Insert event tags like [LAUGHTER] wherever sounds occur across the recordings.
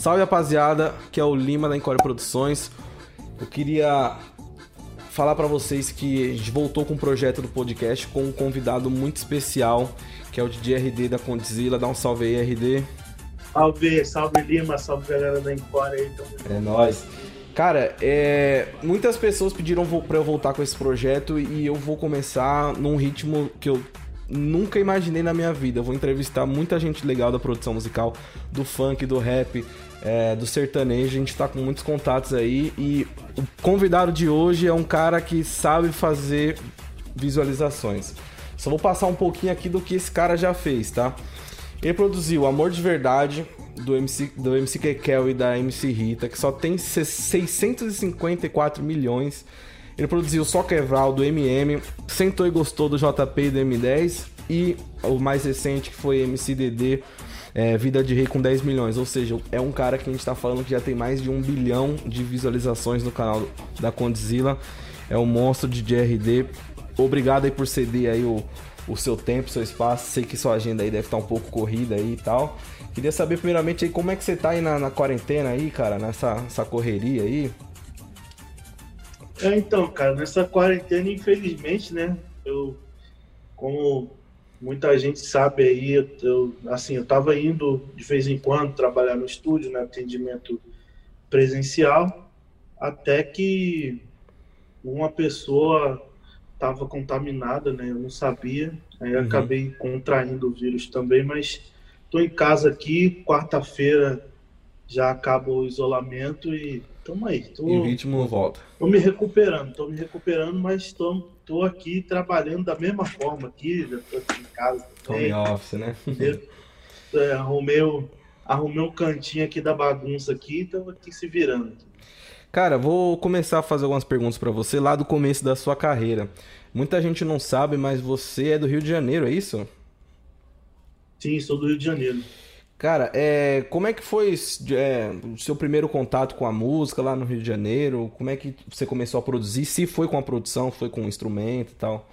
Salve rapaziada, que é o Lima da Encore Produções. Eu queria falar para vocês que a gente voltou com um projeto do podcast com um convidado muito especial, que é o DJ RD da Condzilla. Dá um salve aí, RD. Salve, salve Lima, salve galera da Encore aí. É nóis. Cara, é... muitas pessoas pediram para eu voltar com esse projeto e eu vou começar num ritmo que eu nunca imaginei na minha vida. Eu vou entrevistar muita gente legal da produção musical, do funk, do rap, é, do sertanejo. A gente tá com muitos contatos aí. E o convidado de hoje é um cara que sabe fazer visualizações. Só vou passar um pouquinho aqui do que esse cara já fez, tá? Ele produziu Amor de Verdade, do MC, do MC Kekel e da MC Rita, que só tem 654 milhões. Ele produziu Só Quebral do MM, Sentou e Gostou do JP e do M10 e o mais recente que foi MCDD é, Vida de Rei com 10 milhões. Ou seja, é um cara que a gente tá falando que já tem mais de um bilhão de visualizações no canal da Condzilla. É um monstro de DRD. Obrigado aí por ceder aí o, o seu tempo, seu espaço. Sei que sua agenda aí deve estar um pouco corrida aí e tal. Queria saber primeiramente aí como é que você tá aí na, na quarentena aí, cara, nessa, nessa correria aí. É, então, cara, nessa quarentena, infelizmente, né, eu, como muita gente sabe aí, eu, assim, eu estava indo de vez em quando trabalhar no estúdio, né, atendimento presencial, até que uma pessoa estava contaminada, né, eu não sabia, aí uhum. acabei contraindo o vírus também, mas estou em casa aqui, quarta-feira já acaba o isolamento e tamo aí. Tô, e o ritmo volta. Tô me recuperando, tô me recuperando, mas estou tô aqui trabalhando da mesma forma aqui, já tô aqui em casa também. Home office, né? É, arrumei, arrumei um cantinho aqui da bagunça aqui, tô aqui se virando. Cara, vou começar a fazer algumas perguntas para você lá do começo da sua carreira. Muita gente não sabe, mas você é do Rio de Janeiro, é isso? Sim, sou do Rio de Janeiro. Cara, é, como é que foi é, o seu primeiro contato com a música lá no Rio de Janeiro? Como é que você começou a produzir? Se foi com a produção, foi com o instrumento e tal?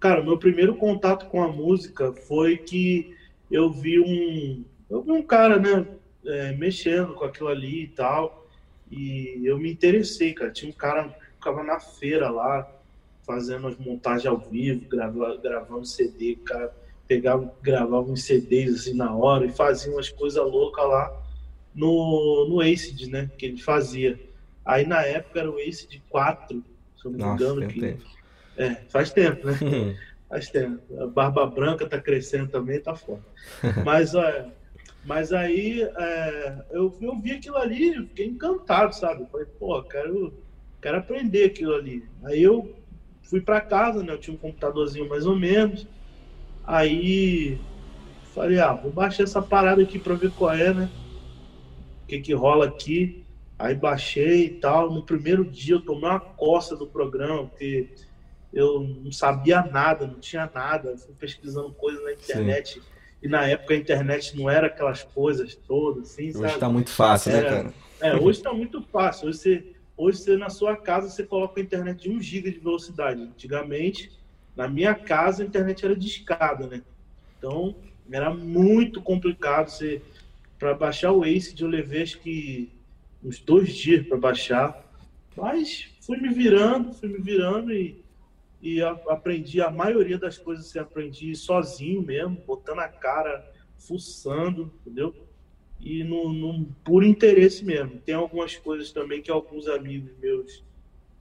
Cara, meu primeiro contato com a música foi que eu vi um, eu vi um cara, né, é, mexendo com aquilo ali e tal, e eu me interessei, cara. Tinha um cara que ficava na feira lá, fazendo as montagens ao vivo, gravando, gravando CD, cara pegava, gravava uns CDs assim na hora e fazia umas coisas loucas lá no, no Acid, né? Que ele fazia. Aí na época era o Acid 4, se eu não me engano. Que... Tempo. É, faz tempo, né? Uhum. Faz tempo. A Barba Branca tá crescendo também, tá foda. Mas, é, mas aí é, eu, eu vi aquilo ali fiquei encantado, sabe? Falei, pô, quero, quero aprender aquilo ali. Aí eu fui para casa, né? Eu tinha um computadorzinho mais ou menos. Aí falei, ah, vou baixar essa parada aqui pra ver qual é, né? O que que rola aqui. Aí baixei e tal. No primeiro dia eu tomei uma coça do programa, porque eu não sabia nada, não tinha nada. Fui pesquisando coisas na internet. Sim. E na época a internet não era aquelas coisas todas, assim, hoje sabe? Hoje tá muito fácil, né, era, né, cara? É, hoje tá muito fácil. Hoje você, hoje você na sua casa você coloca a internet de 1 GB de velocidade. Antigamente na minha casa a internet era de escada, né? Então era muito complicado você para baixar o Ace eu levei acho que uns dois dias para baixar, mas fui me virando, fui me virando e, e a, aprendi a maioria das coisas que aprendi sozinho mesmo, botando a cara, fuçando, entendeu? E no, no, por interesse mesmo. Tem algumas coisas também que alguns amigos meus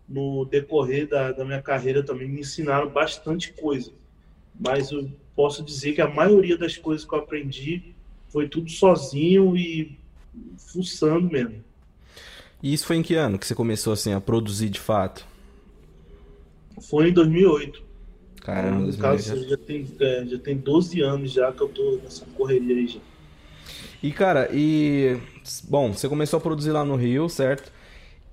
no decorrer da, da minha carreira também me ensinaram bastante coisa. Mas eu posso dizer que a maioria das coisas que eu aprendi foi tudo sozinho e fuçando mesmo. E isso foi em que ano que você começou assim a produzir de fato? Foi em 2008. Caramba, no caso, já tem, é, já tem 12 anos já que eu tô nessa correria aí já. E cara, e bom, você começou a produzir lá no Rio, certo?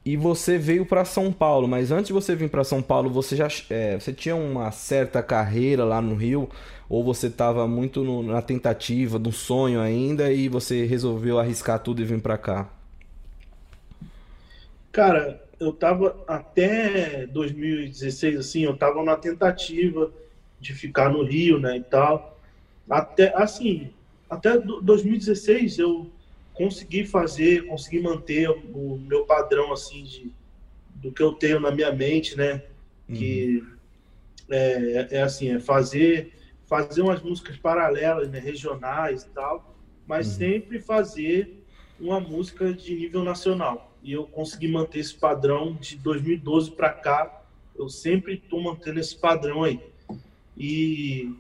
E você veio para São Paulo, mas antes de você vir para São Paulo, você já é, você tinha uma certa carreira lá no Rio ou você estava muito no, na tentativa, no sonho ainda e você resolveu arriscar tudo e vir para cá? Cara, eu tava até 2016 assim, eu tava na tentativa de ficar no Rio, né, e tal. Até assim, até 2016 eu consegui fazer, consegui manter o meu padrão assim de do que eu tenho na minha mente, né? Que uhum. é, é, assim, é fazer fazer umas músicas paralelas, né, regionais e tal, mas uhum. sempre fazer uma música de nível nacional. E eu consegui manter esse padrão de 2012 para cá. Eu sempre estou mantendo esse padrão aí. E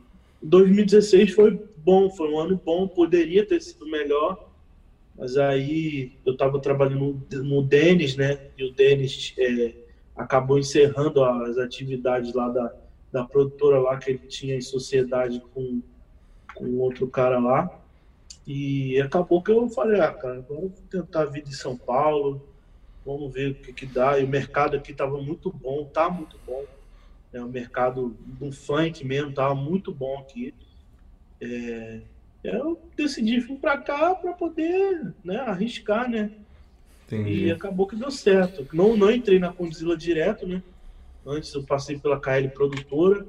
2016 foi bom, foi um ano bom, poderia ter sido melhor, mas aí eu estava trabalhando no, Denis, né? E o Denis é, acabou encerrando as atividades lá da, da produtora lá que ele tinha em sociedade com, com outro cara lá. E acabou que eu falei, ah, cara, vamos tentar vida em São Paulo, vamos ver o que, que dá. E o mercado aqui estava muito bom, tá muito bom. É, o mercado do funk mesmo estava muito bom aqui. É, eu decidi vir para cá para poder né, arriscar, né? Entendi. E acabou que deu certo. Não, não entrei na Condzilla direto, né? Antes eu passei pela KL Produtora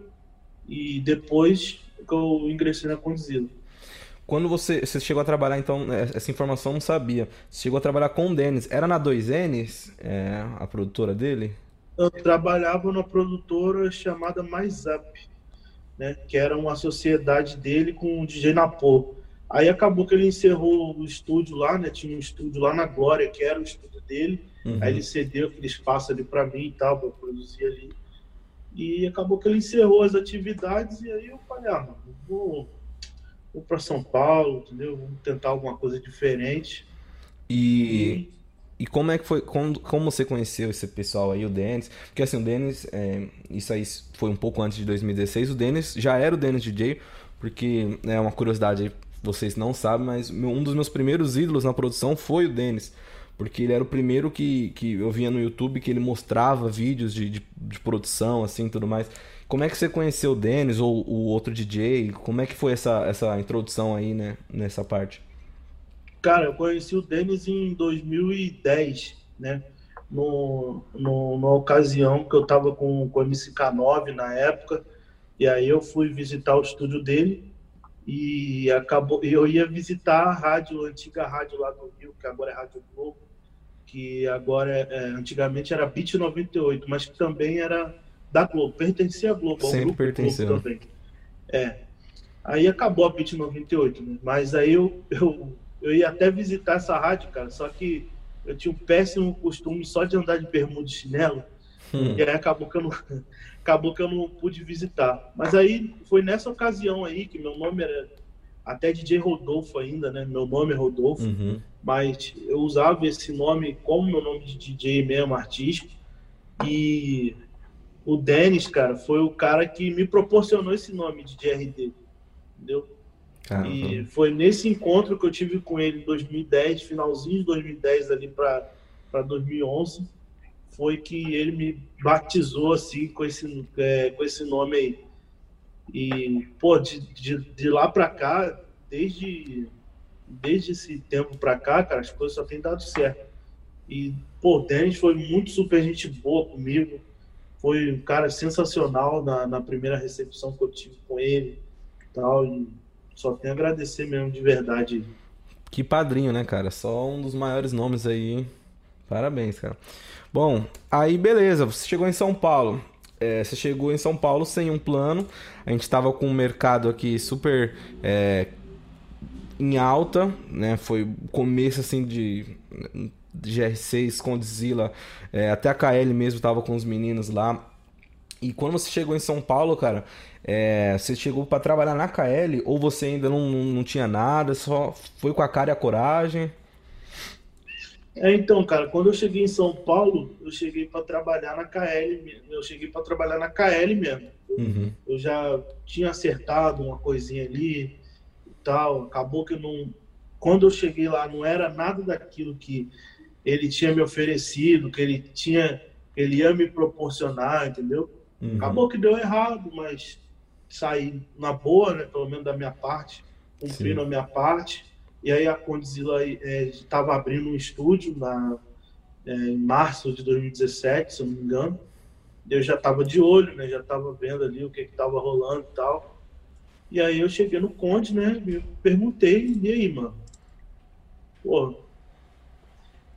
e depois que eu ingressei na Condzilla. Quando você, você chegou a trabalhar, então, né, essa informação eu não sabia. Você chegou a trabalhar com o Denis. Era na 2Ns, é, a produtora dele? Eu trabalhava numa produtora chamada Mais Up, né? Que era uma sociedade dele com o DJ Napô. Aí acabou que ele encerrou o estúdio lá, né? Tinha um estúdio lá na Glória, que era o estúdio dele. Uhum. Aí ele cedeu aquele espaço ali para mim e tal, para produzir ali. E acabou que ele encerrou as atividades e aí eu falei, ah, mano, vou vou para São Paulo, entendeu? Vamos tentar alguma coisa diferente. E, e, e como é que foi, como, como você conheceu esse pessoal aí, o Denis? Porque assim, o Denis, é, isso aí foi um pouco antes de 2016, o Denis já era o Denis DJ, porque é uma curiosidade, vocês não sabem, mas um dos meus primeiros ídolos na produção foi o Denis. Porque ele era o primeiro que, que eu via no YouTube que ele mostrava vídeos de, de, de produção, assim, tudo mais. Como é que você conheceu o Denis ou o outro DJ? Como é que foi essa, essa introdução aí, né, nessa parte? Cara, eu conheci o Denis em 2010, né? No, no, numa ocasião que eu tava com, com o MCK9 na época, e aí eu fui visitar o estúdio dele e acabou eu ia visitar a rádio, a antiga rádio lá do Rio, que agora é Rádio Globo, que agora é, é antigamente era Beat 98, mas que também era da Globo, pertencia à Globo, ao Sempre pertenceu. Globo também. É. Aí acabou a Pit 98, né? Mas aí eu, eu, eu ia até visitar essa rádio, cara, só que eu tinha um péssimo costume só de andar de bermuda e chinelo. Hum. E aí acabou que, eu não, [LAUGHS] acabou que eu não pude visitar. Mas aí foi nessa ocasião aí que meu nome era até DJ Rodolfo ainda, né? Meu nome é Rodolfo, uhum. mas eu usava esse nome como meu nome de DJ mesmo, artístico. E o Denis, cara, foi o cara que me proporcionou esse nome de DRD, entendeu? Caramba. E foi nesse encontro que eu tive com ele em 2010, finalzinho de 2010 ali para 2011, foi que ele me batizou assim com esse, é, com esse nome aí. E, pô, de, de, de lá para cá, desde, desde esse tempo para cá, cara, as coisas só têm dado certo. E, pô, o Denis foi muito super gente boa comigo foi um cara sensacional na, na primeira recepção que eu tive com ele tal, e só tenho a agradecer mesmo de verdade. Que padrinho, né, cara? Só um dos maiores nomes aí. Parabéns, cara. Bom, aí beleza, você chegou em São Paulo. É, você chegou em São Paulo sem um plano. A gente tava com o mercado aqui super é, em alta, né? Foi começo assim de GR6, Condzilla, é, até a KL mesmo tava com os meninos lá. E quando você chegou em São Paulo, cara, é, você chegou para trabalhar na KL ou você ainda não, não, não, tinha nada, só foi com a cara e a coragem? É, então, cara, quando eu cheguei em São Paulo, eu cheguei para trabalhar na KL, eu cheguei para trabalhar na KL mesmo. Uhum. Eu já tinha acertado uma coisinha ali e tal, acabou que não quando eu cheguei lá não era nada daquilo que ele tinha me oferecido, que ele tinha, ele ia me proporcionar, entendeu? Uhum. Acabou que deu errado, mas saí na boa, né? Pelo menos da minha parte, cumprindo Sim. a minha parte. E aí a Condzilla estava é, abrindo um estúdio na, é, em março de 2017, se eu não me engano. Eu já estava de olho, né? Já estava vendo ali o que estava rolando e tal. E aí eu cheguei no Conde, né? Me perguntei, e aí, mano? pô,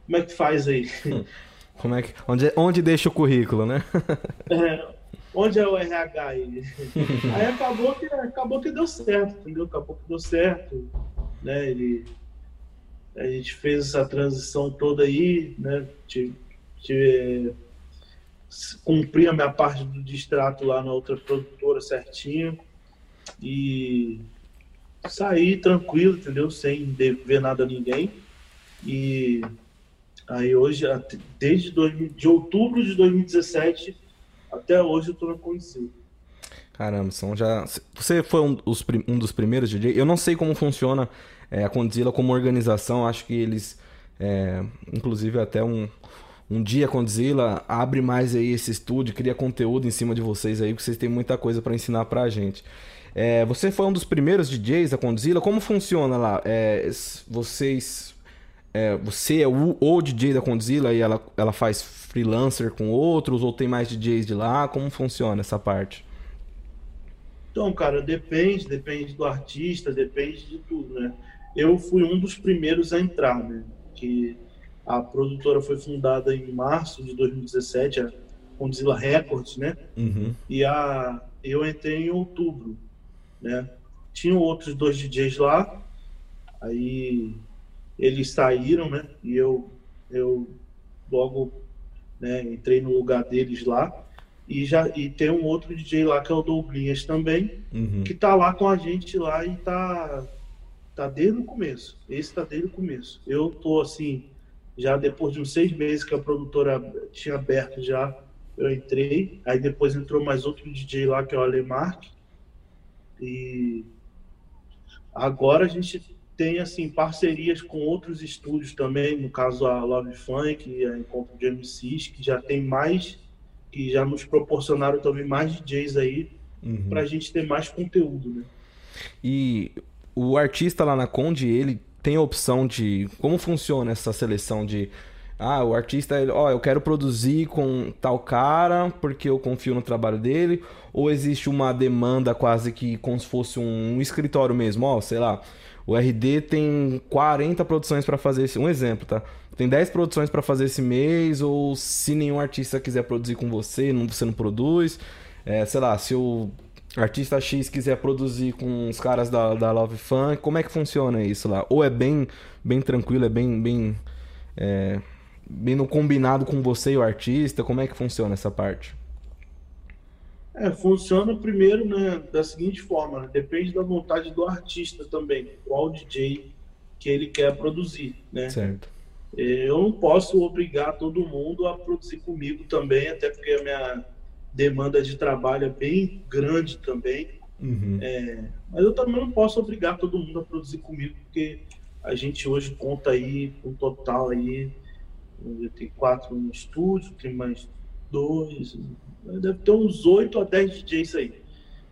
como é que faz aí? [LAUGHS] Como é que, onde, onde deixa o currículo, né? [LAUGHS] é, onde é o RH aí? [LAUGHS] aí acabou que, acabou que deu certo, entendeu? Acabou que deu certo, né? Ele, a gente fez essa transição toda aí, né? Tive, tive, cumpri a minha parte do distrato lá na outra produtora certinho e saí tranquilo, entendeu? Sem dever nada a ninguém. E aí hoje, desde de outubro de 2017 até hoje eu tô na Condizila. Caramba, são já. Você foi um, os, um dos primeiros DJ? Eu não sei como funciona é, a Condzilla como organização, acho que eles. É, inclusive até um, um dia a Condzilla abre mais aí esse estúdio, cria conteúdo em cima de vocês aí, porque vocês têm muita coisa para ensinar pra gente. É, você foi um dos primeiros DJs da Condzilla, como funciona lá? É, vocês. É, você é o, o, DJ da Condzilla e ela, ela faz freelancer com outros, ou tem mais DJs de lá? Como funciona essa parte? Então, cara, depende, depende do artista, depende de tudo, né? Eu fui um dos primeiros a entrar, né? Que a produtora foi fundada em março de 2017, a Condzilla Records, né? Uhum. E a, eu entrei em outubro, né? Tinham outros dois DJs lá, aí eles saíram, né? E eu, eu logo né, entrei no lugar deles lá. E, já, e tem um outro DJ lá que é o Douglas também, uhum. que tá lá com a gente lá e tá, tá desde o começo. Esse tá desde o começo. Eu tô assim, já depois de uns seis meses que a produtora tinha aberto já, eu entrei. Aí depois entrou mais outro DJ lá que é o Alemark. E agora a gente tem assim parcerias com outros estúdios também, no caso a Love Funk, a Encontro de MCs, que já tem mais que já nos proporcionaram também mais DJs aí uhum. para a gente ter mais conteúdo, né? E o artista lá na Conde, ele tem a opção de como funciona essa seleção de ah, o artista, ó, oh, eu quero produzir com tal cara porque eu confio no trabalho dele, ou existe uma demanda quase que como se fosse um, um escritório mesmo, ó, oh, sei lá, o RD tem 40 produções para fazer esse, um exemplo, tá? tem 10 produções para fazer esse mês, ou se nenhum artista quiser produzir com você, não, você não produz. É, sei lá, se o artista X quiser produzir com os caras da, da Love Funk, como é que funciona isso lá? Ou é bem, bem tranquilo, é bem, bem, é, bem no combinado com você e o artista? Como é que funciona essa parte? É, funciona primeiro né, da seguinte forma, né? depende da vontade do artista também, qual DJ que ele quer produzir, né? Certo. Eu não posso obrigar todo mundo a produzir comigo também, até porque a minha demanda de trabalho é bem grande também. Uhum. É, mas eu também não posso obrigar todo mundo a produzir comigo, porque a gente hoje conta aí um total aí, tem quatro no estúdio, tem mais dois, deve ter uns oito a dez DJs aí,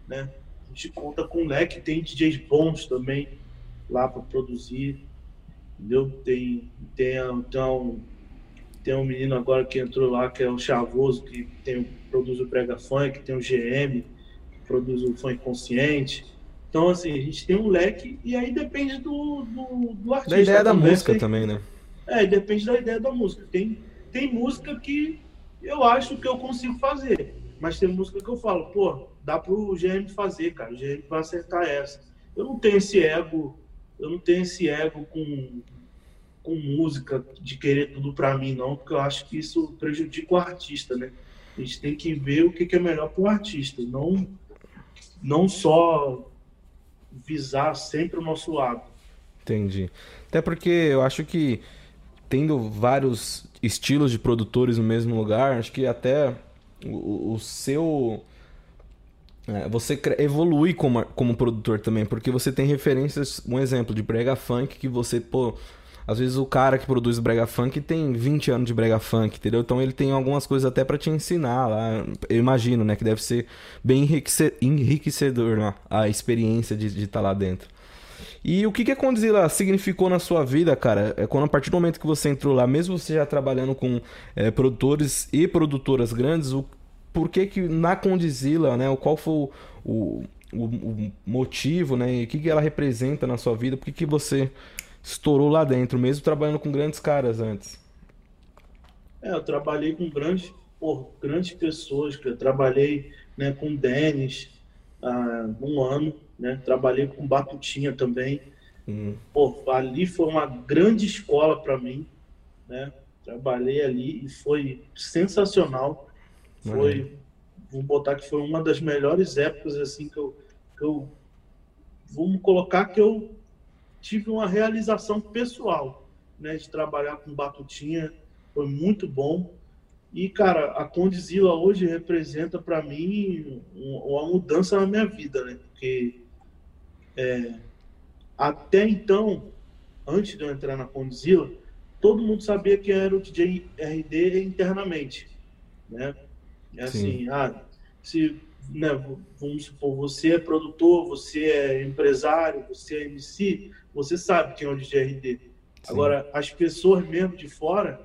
né? A gente conta com um leque, tem DJs bons também lá para produzir entendeu? Tem, tem, um, tem um menino agora que entrou lá, que é o Chavoso, que tem, produz o Brega Funk, tem o GM, que produz o Funk Consciente. Então, assim, a gente tem um leque e aí depende do, do, do artista. Da ideia da música tem, também, né? É, depende da ideia da música. Tem, tem música que eu acho que eu consigo fazer, mas tem música que eu falo, pô, dá pro GM fazer, cara, o GM vai acertar essa. Eu não tenho esse ego eu não tenho esse ego com, com música de querer tudo para mim, não, porque eu acho que isso prejudica o artista, né? A gente tem que ver o que, que é melhor para o artista, não, não só visar sempre o nosso lado. Entendi. Até porque eu acho que tendo vários estilos de produtores no mesmo lugar, acho que até o, o seu é, você evolui como, como produtor também, porque você tem referências, um exemplo de brega funk que você, pô, às vezes o cara que produz brega funk tem 20 anos de brega funk, entendeu? Então ele tem algumas coisas até para te ensinar lá. Eu imagino, né, que deve ser bem enriquecedor né, a experiência de estar tá lá dentro. E o que, que a Condzilla significou na sua vida, cara? É quando a partir do momento que você entrou lá, mesmo você já trabalhando com é, produtores e produtoras grandes, o, por que que na Condizila, né, qual foi o, o, o motivo, né, e o que que ela representa na sua vida, por que que você estourou lá dentro, mesmo trabalhando com grandes caras antes. É, eu trabalhei com grandes, por, grandes pessoas, eu trabalhei né, com Denis há um ano, né? Trabalhei com Batutinha também. Hum. Pô, ali foi uma grande escola para mim, né? Trabalhei ali e foi sensacional. Foi, vou botar que foi uma das melhores épocas assim que eu, que eu vamos colocar que eu tive uma realização pessoal, né, de trabalhar com Batutinha, foi muito bom. E, cara, a Condizila hoje representa para mim uma mudança na minha vida, né? Porque é, até então, antes de eu entrar na Condizila, todo mundo sabia que era o DJ RD internamente, né? É assim, Sim. ah, se, né, vamos supor, você é produtor, você é empresário, você é MC, você sabe quem é o DJ RD. Sim. Agora, as pessoas mesmo de fora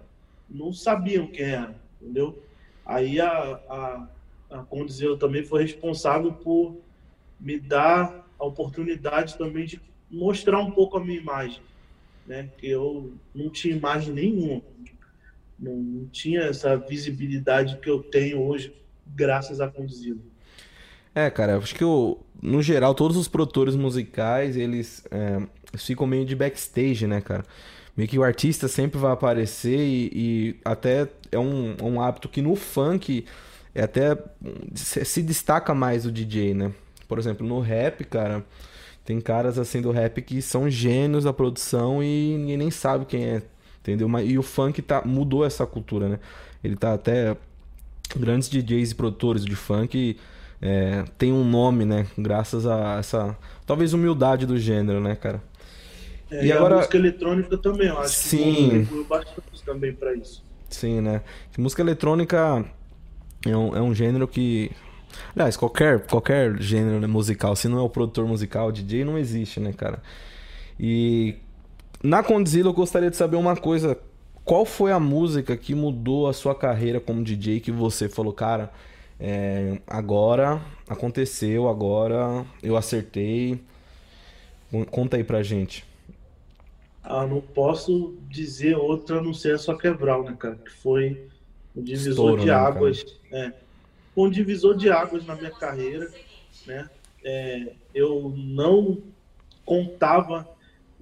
não sabiam quem era entendeu? Aí a, a, a também foi responsável por me dar a oportunidade também de mostrar um pouco a minha imagem, né? Que eu não tinha imagem nenhuma, não, não tinha essa visibilidade que eu tenho hoje, graças a Condizila. É, cara, acho que eu, no geral todos os produtores musicais eles é, ficam meio de backstage, né, cara? meio que o artista sempre vai aparecer e, e até é um, um hábito que no funk é até se destaca mais o DJ, né? Por exemplo, no rap, cara, tem caras assim do rap que são gênios da produção e ninguém nem sabe quem é, entendeu? E o funk tá, mudou essa cultura, né? Ele tá até. Grandes DJs e produtores de funk é, tem um nome, né? Graças a essa. Talvez humildade do gênero, né, cara? É, e, e agora... a música eletrônica também, eu acho Sim. que bastante também para isso. Sim, né? música eletrônica é um, é um gênero que. Aliás, qualquer, qualquer gênero musical, se não é o produtor musical, o DJ, não existe, né, cara? E na Condzilla eu gostaria de saber uma coisa. Qual foi a música que mudou a sua carreira como DJ que você falou, cara, é, agora aconteceu, agora eu acertei. Conta aí pra gente. Ah, não posso dizer outra a não ser a só Quebral, né, cara? Que foi um divisor Estouro, de né, águas. É, um divisor de águas na minha carreira, né? É, eu não contava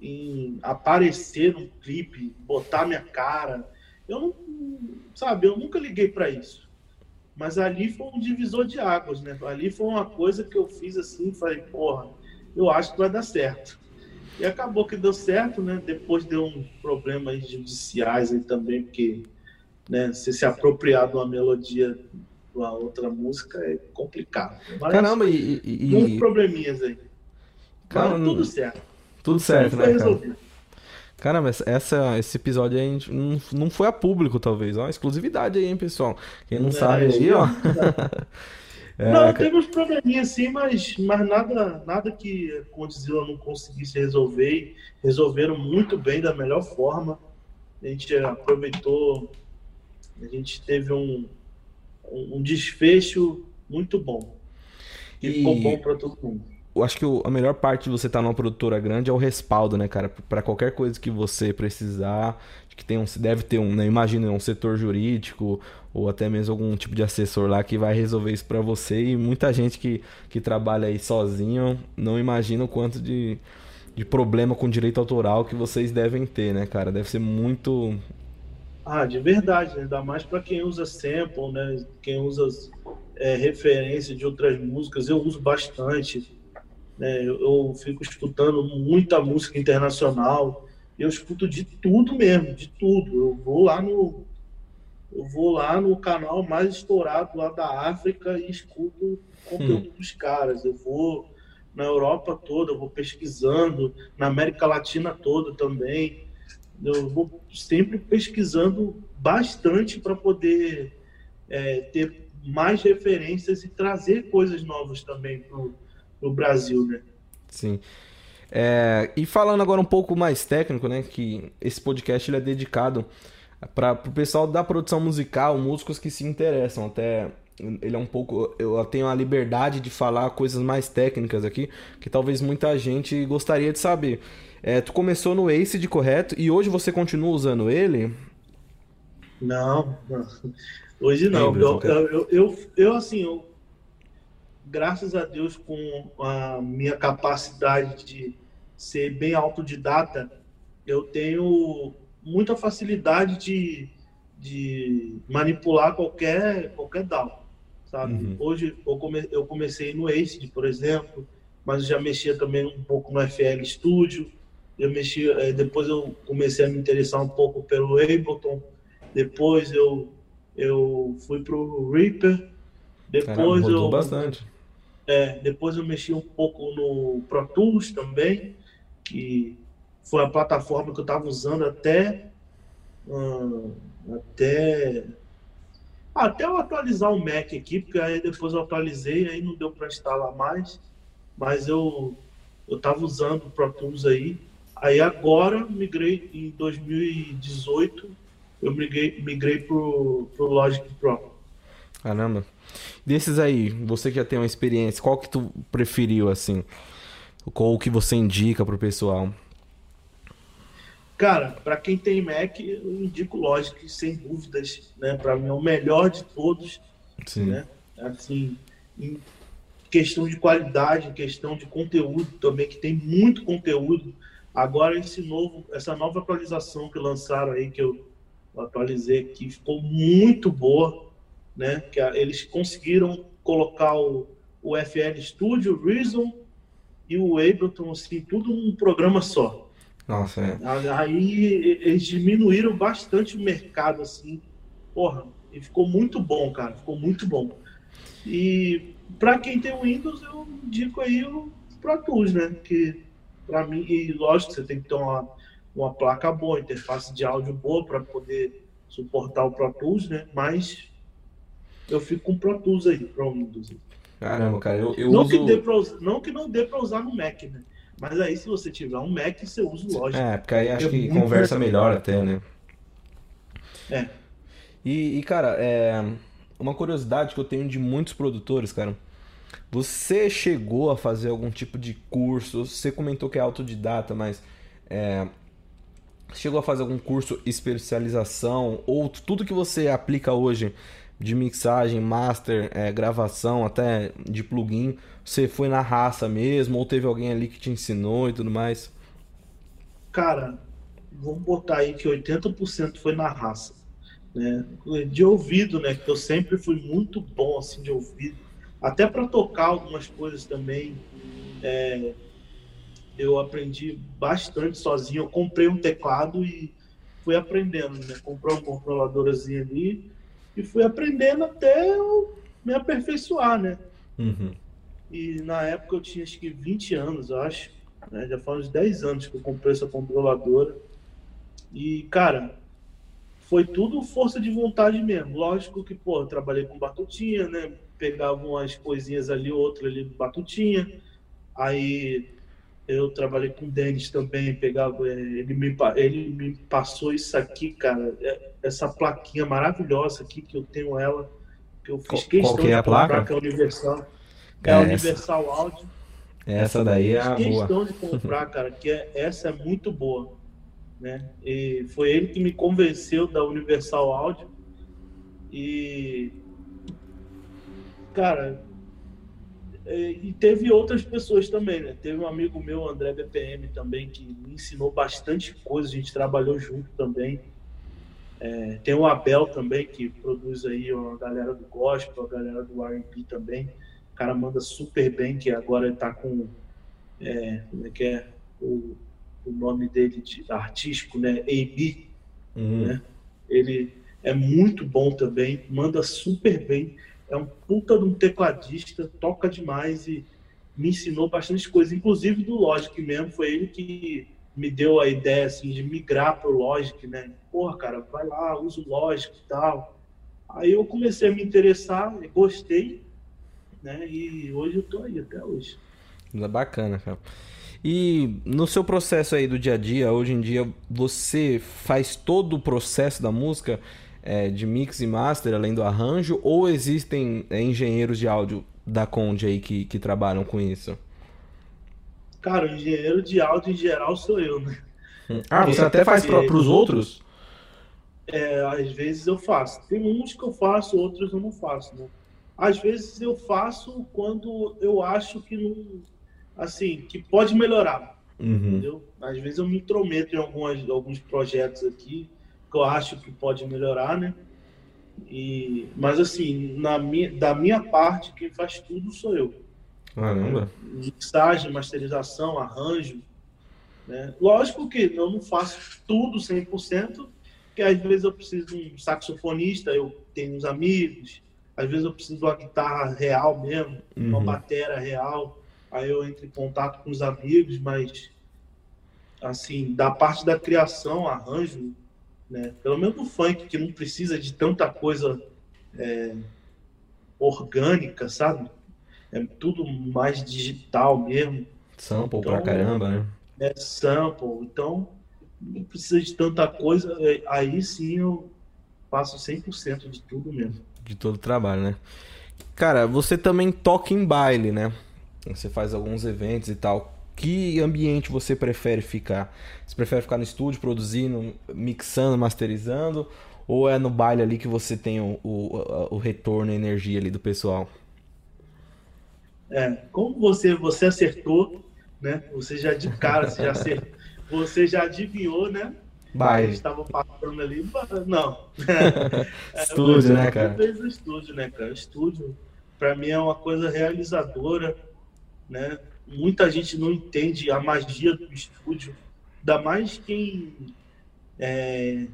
em aparecer num clipe, botar minha cara. Eu não, sabe, eu nunca liguei para isso. Mas ali foi um divisor de águas, né? Ali foi uma coisa que eu fiz assim, falei, porra, eu acho que vai dar certo. E acabou que deu certo, né? Depois deu uns problemas judiciais aí também, porque né, se se apropriar de uma melodia uma outra música é complicado. Mas, Caramba, e. e... Uns probleminhas aí. Mas tudo certo. Tudo, certo, né, cara? Caramba, essa, esse episódio aí não, não foi a público, talvez. Ó, exclusividade aí, hein, pessoal? Quem não é, sabe aí, ó. [LAUGHS] É, não, teve uns probleminhas sim, mas, mas nada, nada que a Condzilla não conseguisse resolver. Resolveram muito bem, da melhor forma. A gente aproveitou, a gente teve um, um desfecho muito bom. E, e ficou bom para todo mundo. Eu acho que a melhor parte de você estar tá numa produtora grande é o respaldo, né, cara? Para qualquer coisa que você precisar, que tem um, deve ter um, né, imagina, um setor jurídico ou até mesmo algum tipo de assessor lá que vai resolver isso para você e muita gente que, que trabalha aí sozinho não imagina o quanto de, de problema com direito autoral que vocês devem ter, né, cara? Deve ser muito ah, de verdade, né? ainda mais para quem usa sample, né? Quem usa é, referência de outras músicas, eu uso bastante. Né? Eu, eu fico escutando muita música internacional eu escuto de tudo mesmo, de tudo. Eu vou lá no eu vou lá no canal mais estourado lá da África e escuto conteúdo hum. dos caras. Eu vou na Europa toda, eu vou pesquisando, na América Latina toda também. Eu vou sempre pesquisando bastante para poder é, ter mais referências e trazer coisas novas também para o Brasil, né? Sim. É, e falando agora um pouco mais técnico, né? Que esse podcast ele é dedicado para o pessoal da produção musical, músicos que se interessam. Até ele é um pouco. Eu tenho a liberdade de falar coisas mais técnicas aqui, que talvez muita gente gostaria de saber. É, tu começou no Ace de correto e hoje você continua usando ele? Não, não. hoje não. Eu, eu, eu, eu, eu, assim, eu, graças a Deus, com a minha capacidade de ser bem autodidata, eu tenho muita facilidade de, de manipular qualquer, qualquer DAO, sabe? Uhum. Hoje eu, come, eu comecei no ACID, por exemplo, mas já mexia também um pouco no FL Studio, eu mexi, eh, depois eu comecei a me interessar um pouco pelo Ableton, depois eu, eu fui pro Reaper, depois Caramba, eu... bastante. É, depois eu mexi um pouco no Pro Tools também, que foi a plataforma que eu estava usando até hum, até até eu atualizar o Mac aqui, porque aí depois eu atualizei, aí não deu para instalar mais, mas eu eu estava usando o Pro Tools aí. Aí agora migrei em 2018, eu migrei migrei pro, pro Logic Pro. Caramba. Desses aí, você que já tem uma experiência, qual que tu preferiu assim? Qual que você indica pro pessoal? Cara, para quem tem Mac, eu indico Logic, sem dúvidas, né? Para mim é o melhor de todos, Sim. né? Assim, em questão de qualidade, em questão de conteúdo também, que tem muito conteúdo. Agora esse novo, essa nova atualização que lançaram aí que eu atualizei aqui ficou muito boa, né? Que eles conseguiram colocar o, o FL Studio, Reason e o Ableton, assim, tudo num programa só. Nossa, é. Aí eles diminuíram bastante o mercado, assim. Porra, e ficou muito bom, cara. Ficou muito bom. E para quem tem o Windows, eu indico aí o Pro Tools, né? Que para mim, e lógico, você tem que ter uma, uma placa boa, interface de áudio boa para poder suportar o Pro Tools, né? Mas eu fico com o Pro Tools aí para o Windows. Caramba, cara, eu, eu não uso... Que dê pra, não que não dê para usar no Mac, né? Mas aí, se você tiver um Mac, você usa o Logic. É, porque aí acho que conversa melhor até, né? É. E, e, cara, é uma curiosidade que eu tenho de muitos produtores, cara. Você chegou a fazer algum tipo de curso? Você comentou que é autodidata, mas é, chegou a fazer algum curso especialização ou tudo que você aplica hoje de mixagem, master, é, gravação, até de plugin, você foi na raça mesmo ou teve alguém ali que te ensinou e tudo mais? Cara, vamos botar aí que 80% foi na raça, né? De ouvido, né? Que eu sempre fui muito bom assim de ouvido, até para tocar algumas coisas também. É, eu aprendi bastante sozinho. Eu comprei um teclado e fui aprendendo, né? Comprei um controladorazinho ali e fui aprendendo até eu me aperfeiçoar, né? Uhum. E na época eu tinha acho que 20 anos, eu acho. Né? Já faz uns 10 anos que eu comprei essa controladora. E, cara, foi tudo força de vontade mesmo. Lógico que, pô, eu trabalhei com batutinha, né? Pegava umas coisinhas ali, outra ali do batutinha. Aí eu trabalhei com o Denis também, pegava, é, ele me, ele me passou isso aqui, cara, é, essa plaquinha maravilhosa aqui, que eu tenho ela, que eu fiz questão que é a placa? comprar, que é Universal. É, é a Universal. Audio. Essa daí é a boa. questão de comprar, cara, que é, essa é muito boa. Né? E foi ele que me convenceu da Universal Audio. E, cara, é, e teve outras pessoas também, né? Teve um amigo meu, André BPM, também, que me ensinou bastante coisa, a gente trabalhou junto também. É, tem o Abel também, que produz aí a galera do gospel, a galera do R&B também. O cara manda super bem, que agora ele tá com, é, como é que é, o, o nome dele de artístico, né? AB, uhum. né? Ele é muito bom também, manda super bem é um puta de um tecladista, toca demais e me ensinou bastante coisa, inclusive do Logic mesmo, foi ele que me deu a ideia assim de migrar pro Logic, né? Porra, cara, vai lá, usa o Logic e tal. Aí eu comecei a me interessar, gostei, né? E hoje eu tô aí até hoje. Bacana, cara. E no seu processo aí do dia a dia, hoje em dia, você faz todo o processo da música é, de mix e master, além do arranjo, ou existem é, engenheiros de áudio da Conde aí que, que trabalham com isso? Cara, o engenheiro de áudio em geral sou eu, né? Ah, você até faz para os outros? É, às vezes eu faço. Tem uns que eu faço, outros eu não faço, né? Às vezes eu faço quando eu acho que não, assim, que pode melhorar. Uhum. Entendeu? Às vezes eu me intrometo em algumas, alguns projetos aqui que eu acho que pode melhorar, né? E, mas assim, na minha, da minha parte, quem faz tudo sou eu. Caramba. Mixagem, masterização, arranjo. Né? Lógico que eu não faço tudo 100%, porque às vezes eu preciso de um saxofonista, eu tenho uns amigos, às vezes eu preciso de uma guitarra real mesmo, uhum. uma bateria real, aí eu entro em contato com os amigos, mas assim, da parte da criação, arranjo, né? Pelo menos o funk, que não precisa de tanta coisa é, orgânica, sabe? É tudo mais digital mesmo. Sample então, pra caramba, né? É sample. Então, não precisa de tanta coisa. É, aí sim eu faço 100% de tudo mesmo. De todo o trabalho, né? Cara, você também toca em baile, né? Você faz alguns eventos e tal que ambiente você prefere ficar? Você prefere ficar no estúdio produzindo, mixando, masterizando? Ou é no baile ali que você tem o, o, o retorno, a energia ali do pessoal? É, como você, você acertou, né? Você já de cara, você já, acertou, [LAUGHS] você já adivinhou, né? Baile. Estava passando ali, não. [LAUGHS] estúdio, é, né, cara? Fez o estúdio, né, cara? Estúdio, para mim é uma coisa realizadora, né? Muita gente não entende a magia do estúdio, ainda mais quem é,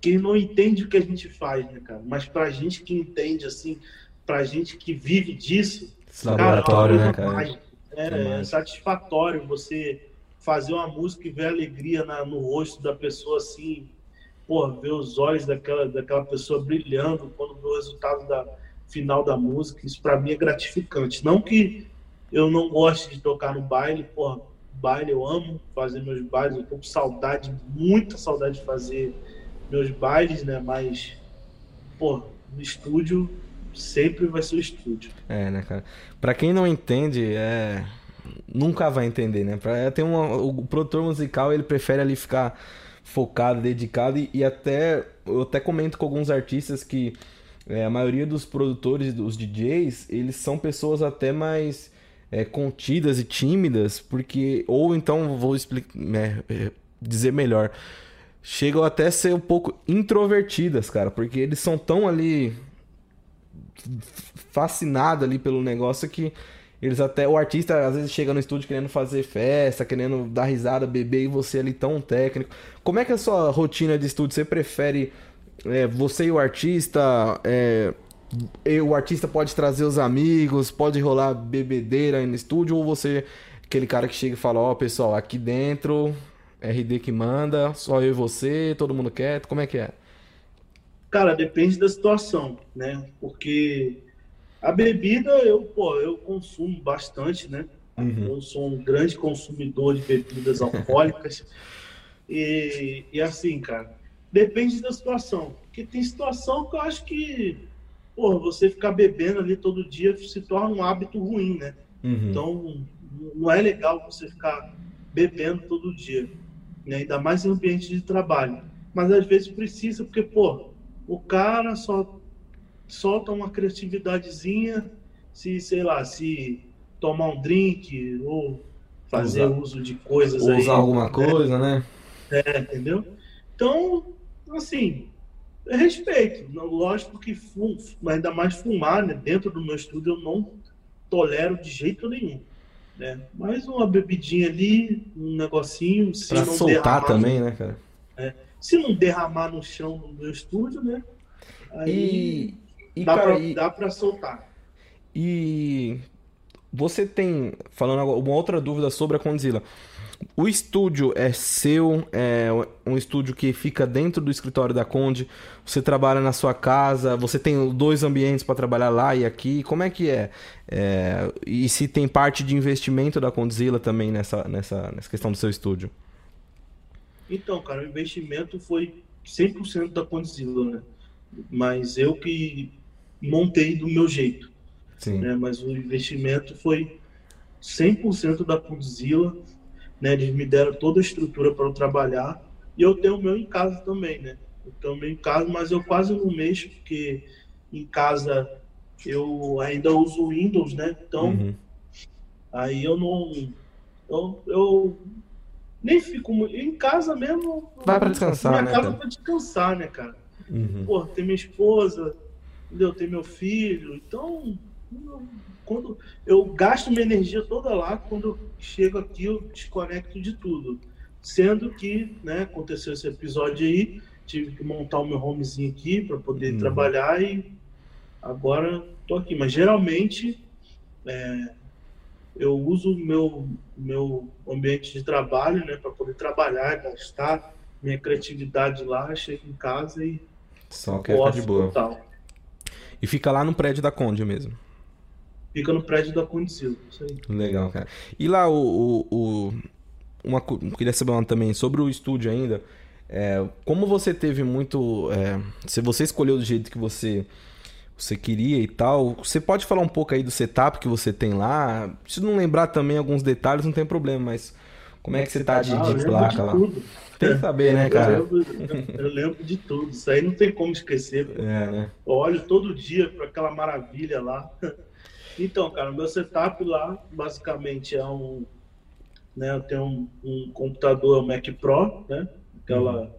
quem não entende o que a gente faz, né, cara? Mas pra gente que entende, assim, pra gente que vive disso, laboratório, cara, é né, cara? Mais, é, é, satisfatório você fazer uma música e ver alegria na, no rosto da pessoa, assim, pô, ver os olhos daquela, daquela pessoa brilhando quando vê o resultado da final da música, isso para mim é gratificante. Não que eu não gosto de tocar no baile, porra, baile eu amo fazer meus bailes, eu tô com saudade, muita saudade de fazer meus bailes, né? Mas, pô, no estúdio sempre vai ser o estúdio. É, né, cara? Pra quem não entende, é. Nunca vai entender, né? Pra, tem uma, o produtor musical ele prefere ali ficar focado, dedicado e, e até eu até comento com alguns artistas que é, a maioria dos produtores, dos DJs, eles são pessoas até mais é, contidas e tímidas, porque. Ou então, vou explicar, né, é, dizer melhor. Chegam até a ser um pouco introvertidas, cara, porque eles são tão ali. fascinados ali pelo negócio que. Eles até. O artista às vezes chega no estúdio querendo fazer festa, querendo dar risada, beber, e você ali tão técnico. Como é que é a sua rotina de estúdio? Você prefere é, você e o artista é, o artista pode trazer os amigos, pode rolar bebedeira aí no estúdio, ou você, aquele cara que chega e fala, ó, oh, pessoal, aqui dentro, RD que manda, só eu e você, todo mundo quieto, como é que é? Cara, depende da situação, né? Porque a bebida, eu, pô, eu consumo bastante, né? Uhum. Eu sou um grande consumidor de bebidas alcoólicas. [LAUGHS] e, e assim, cara, depende da situação. Porque tem situação que eu acho que porra, você ficar bebendo ali todo dia se torna um hábito ruim, né? Uhum. Então, não é legal você ficar bebendo todo dia, né? ainda mais em ambiente de trabalho. Mas às vezes precisa, porque, pô, o cara só solta uma criatividadezinha se, sei lá, se tomar um drink ou fazer usar, uso de coisas usar aí. Usar alguma né? coisa, né? É, entendeu? Então, assim, respeito. Lógico que fum, ainda mais fumar né? dentro do meu estúdio eu não tolero de jeito nenhum. Né? Mas uma bebidinha ali, um negocinho. Se pra não soltar também, né, cara? É, se não derramar no chão no meu estúdio, né? Aí e, e dá, cara, pra, e, dá pra soltar. E você tem, falando agora, uma outra dúvida sobre a Condzilla. O estúdio é seu, é um estúdio que fica dentro do escritório da Conde. Você trabalha na sua casa, você tem dois ambientes para trabalhar lá e aqui. Como é que é? é? E se tem parte de investimento da Condzilla também nessa, nessa, nessa questão do seu estúdio? Então, cara, o investimento foi 100% da Condzilla, né? Mas eu que montei do meu jeito. Sim. Né? Mas o investimento foi 100% da Condzilla, né? Eles me deram toda a estrutura para eu trabalhar. E eu tenho o meu em casa também, né? Eu tenho o meu em casa, mas eu quase não mexo, porque em casa eu ainda uso Windows, né? Então, uhum. aí eu não. Eu, eu nem fico em casa mesmo. Vai para descansar, minha né? casa para descansar, né, cara? Uhum. Pô, tem minha esposa, entendeu? Tem meu filho, então quando eu gasto minha energia toda lá, quando eu chego aqui eu desconecto de tudo. Sendo que, né, aconteceu esse episódio aí, tive que montar o meu homezinho aqui para poder uhum. trabalhar e agora tô aqui. Mas geralmente é, eu uso o meu, meu ambiente de trabalho, né, para poder trabalhar, gastar minha criatividade lá, chego em casa e só quer ficar de boa. Total. E fica lá no prédio da Conde mesmo. Fica no prédio da Condicil, isso aí. Legal, cara. E lá o. o, o uma, queria saber uma também sobre o estúdio ainda. É, como você teve muito. É, se você escolheu do jeito que você, você queria e tal, você pode falar um pouco aí do setup que você tem lá? Se não lembrar também alguns detalhes, não tem problema, mas como é que você tá de, ah, de placa de lá? Tudo. Tem que saber, né, cara? Eu lembro, eu lembro, de tudo. Isso aí não tem como esquecer. É, né? Eu olho todo dia para aquela maravilha lá. Então, cara, o meu setup lá basicamente é um. Né, eu tenho um, um computador Mac Pro, né? Aquela. Uhum.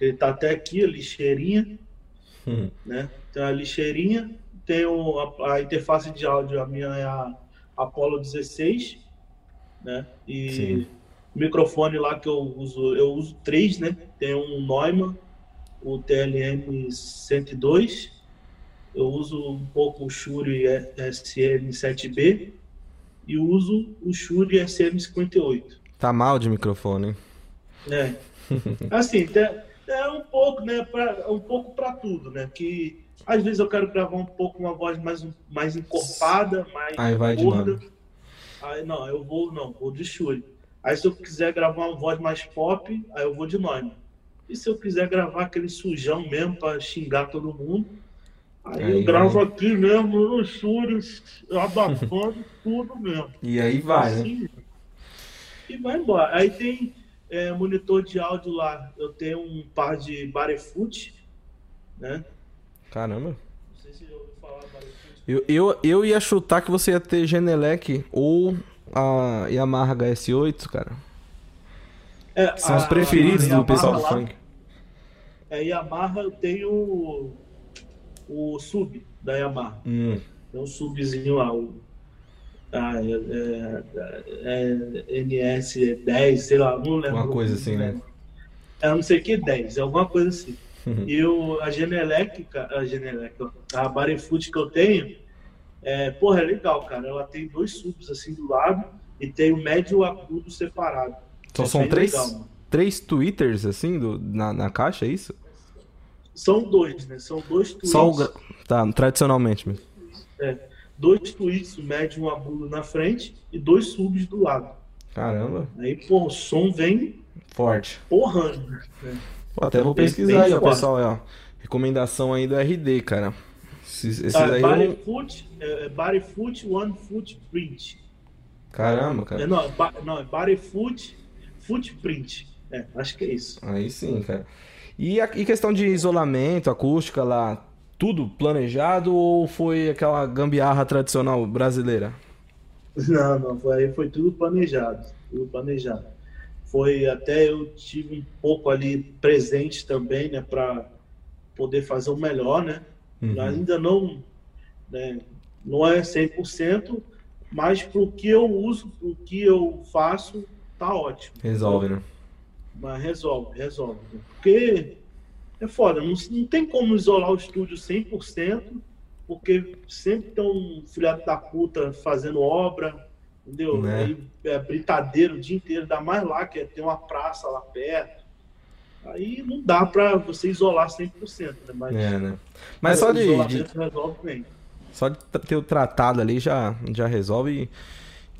Ele tá até aqui, a lixeirinha. Uhum. Né? Tem a lixeirinha, tenho a, a, interface de áudio, a minha é a Apollo 16, né? E Sim. o microfone lá que eu uso, eu uso três, né? Tem um Neumann, o TLM 102 eu uso um pouco o Shure SM7B e uso o Shure SM58. Tá mal de microfone, hein? É. [LAUGHS] Assim, é um pouco, né? Pra, um pouco para tudo, né? Que às vezes eu quero gravar um pouco uma voz mais, mais encorpada, mais Aí vai gorda. De aí não, eu vou, não, vou de Shure. Aí se eu quiser gravar uma voz mais pop, aí eu vou de Neumann. E se eu quiser gravar aquele sujão mesmo para xingar todo mundo, Aí, aí eu gravo aqui mesmo no estúdio, abafando [LAUGHS] tudo mesmo. E aí vai, assim, né? E vai embora. Aí tem é, monitor de áudio lá. Eu tenho um par de Barefoot, né? Caramba. Não sei se eu ouviu falar Barefoot. Eu, eu, eu ia chutar que você ia ter Genelec ou a Yamaha HS8, cara. É, São a, os preferidos a, a do pessoal do funk. É, Yamaha eu tenho o sub da Yamaha. Hum. Tem um subzinho lá, o ah, é, é, é, NS10, sei lá, não lembro. Uma coisa assim, né? É não sei o que 10, é alguma coisa assim. Uhum. E o, a Genelec, a Genelec, a Barefoot que eu tenho, é, porra, é legal, cara. Ela tem dois subs assim do lado e tem o médio e o agudo separado. Então é são três, legal, três twitters assim do, na, na caixa, é isso? São dois, né? São dois tweets. Só o... Tá, tradicionalmente mesmo. É. Dois tweets, o médio e um agudo na frente e dois subs do lado. Caramba. Aí, pô, o som vem forte. Porrando. Né? Pô, até vou pesquisar aí, ó, pessoal. Ó. Recomendação aí do RD, cara. Esses, esses ah, aí Bodyfoot, eu... é, é Bodyfoot One Foot Print. Caramba, cara. É, não, é, não, é Bodyfoot Footprint. É, acho que é isso. Aí sim, cara. E, a, e questão de isolamento, acústica lá, tudo planejado ou foi aquela gambiarra tradicional brasileira? Não, não, foi, foi tudo planejado, tudo planejado. Foi até eu tive um pouco ali presente também, né, para poder fazer o melhor, né? Uhum. Ainda não, né, não é 100%, mas para o que eu uso, para o que eu faço, tá ótimo. Resolve, né? Mas resolve, resolve. Porque é foda, não, não tem como isolar o estúdio 100%, porque sempre tem um filhado da puta fazendo obra, entendeu? Né? Aí é britadeiro o dia inteiro, dá mais lá, que é, tem uma praça lá perto. Aí não dá pra você isolar 100%, né? Mas, é, né? Mas só de, de... resolve bem. Só de ter o tratado ali já, já resolve.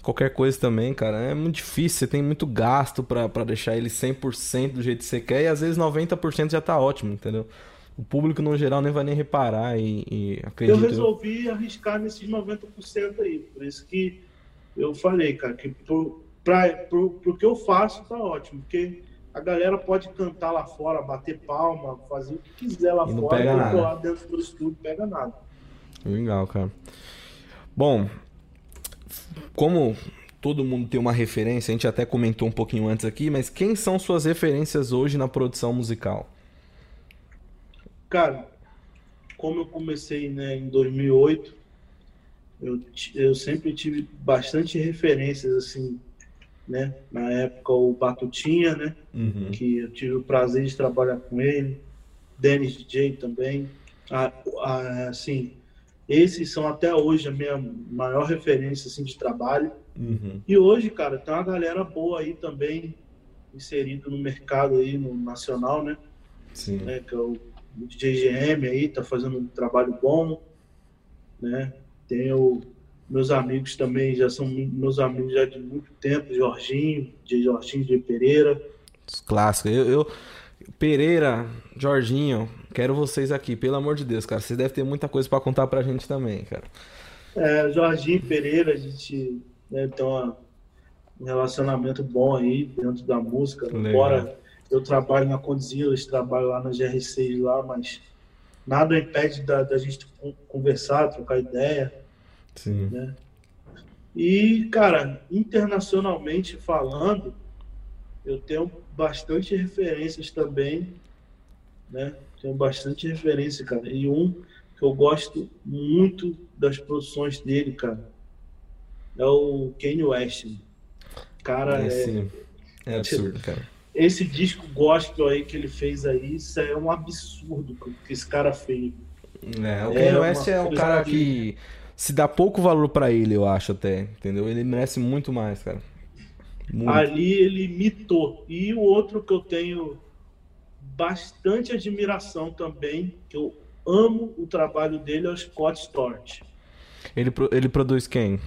Qualquer coisa também, cara, é muito difícil. Você tem muito gasto pra deixar ele 100% do jeito que você quer e às vezes 90% já tá ótimo, entendeu? O público, no geral, nem vai nem reparar e, e acredito... Eu resolvi arriscar nesses 90% aí. Por isso que eu falei, cara, que pro, pra, pro, pro que eu faço tá ótimo. Porque a galera pode cantar lá fora, bater palma, fazer o que quiser lá E não fora, pega eu nada. lá dentro do estúdio, pega nada. Legal, cara. Bom, como todo mundo tem uma referência, a gente até comentou um pouquinho antes aqui, mas quem são suas referências hoje na produção musical? Cara, como eu comecei né, em 2008, eu, eu sempre tive bastante referências, assim, né? Na época, o Batutinha, né? Que eu tive o prazer de trabalhar com ele. Dennis DJ também. Ah, ah, assim, esses são até hoje a minha maior referência, assim, de trabalho. Uhum. E hoje, cara, tem uma galera boa aí também, inserida no mercado aí, no nacional, né? Sim. né, que é o DJ GM aí, tá fazendo um trabalho bom, né? Tenho meus amigos também, já são meus amigos já de muito tempo, Jorginho, DJ Jorginho, DJ Pereira. Os clássicos. Eu, eu- Pereira, Jorginho, quero vocês aqui, pelo amor de Deus, cara. Vocês devem ter muita coisa pra contar pra gente também, cara. É, Jorginho Pereira, a gente né, tem uma- um relacionamento bom aí dentro da música. Legal. Embora eu trabalho na Condzilla, eles trabalham lá na GR6 lá, mas nada impede da, da gente con- conversar, trocar ideia. Sim. né? E, cara, internacionalmente falando, eu tenho bastante referências também, né? Tenho bastante referência, cara. E um que eu gosto muito das produções dele, cara, é o Kanye West. Cara, É, é-. É absurdo, cara. esse disco gospel aí que ele fez aí, isso é um absurdo que esse cara fez. É, o É Kanye uma West é um cara que- que se dá pouco valor pra ele, eu acho até, entendeu? Ele merece muito mais, cara. Muito. Ali ele imitou. E o outro que eu tenho bastante admiração também, que eu amo o trabalho dele, é o Scott Storch. Ele, ele produz quem?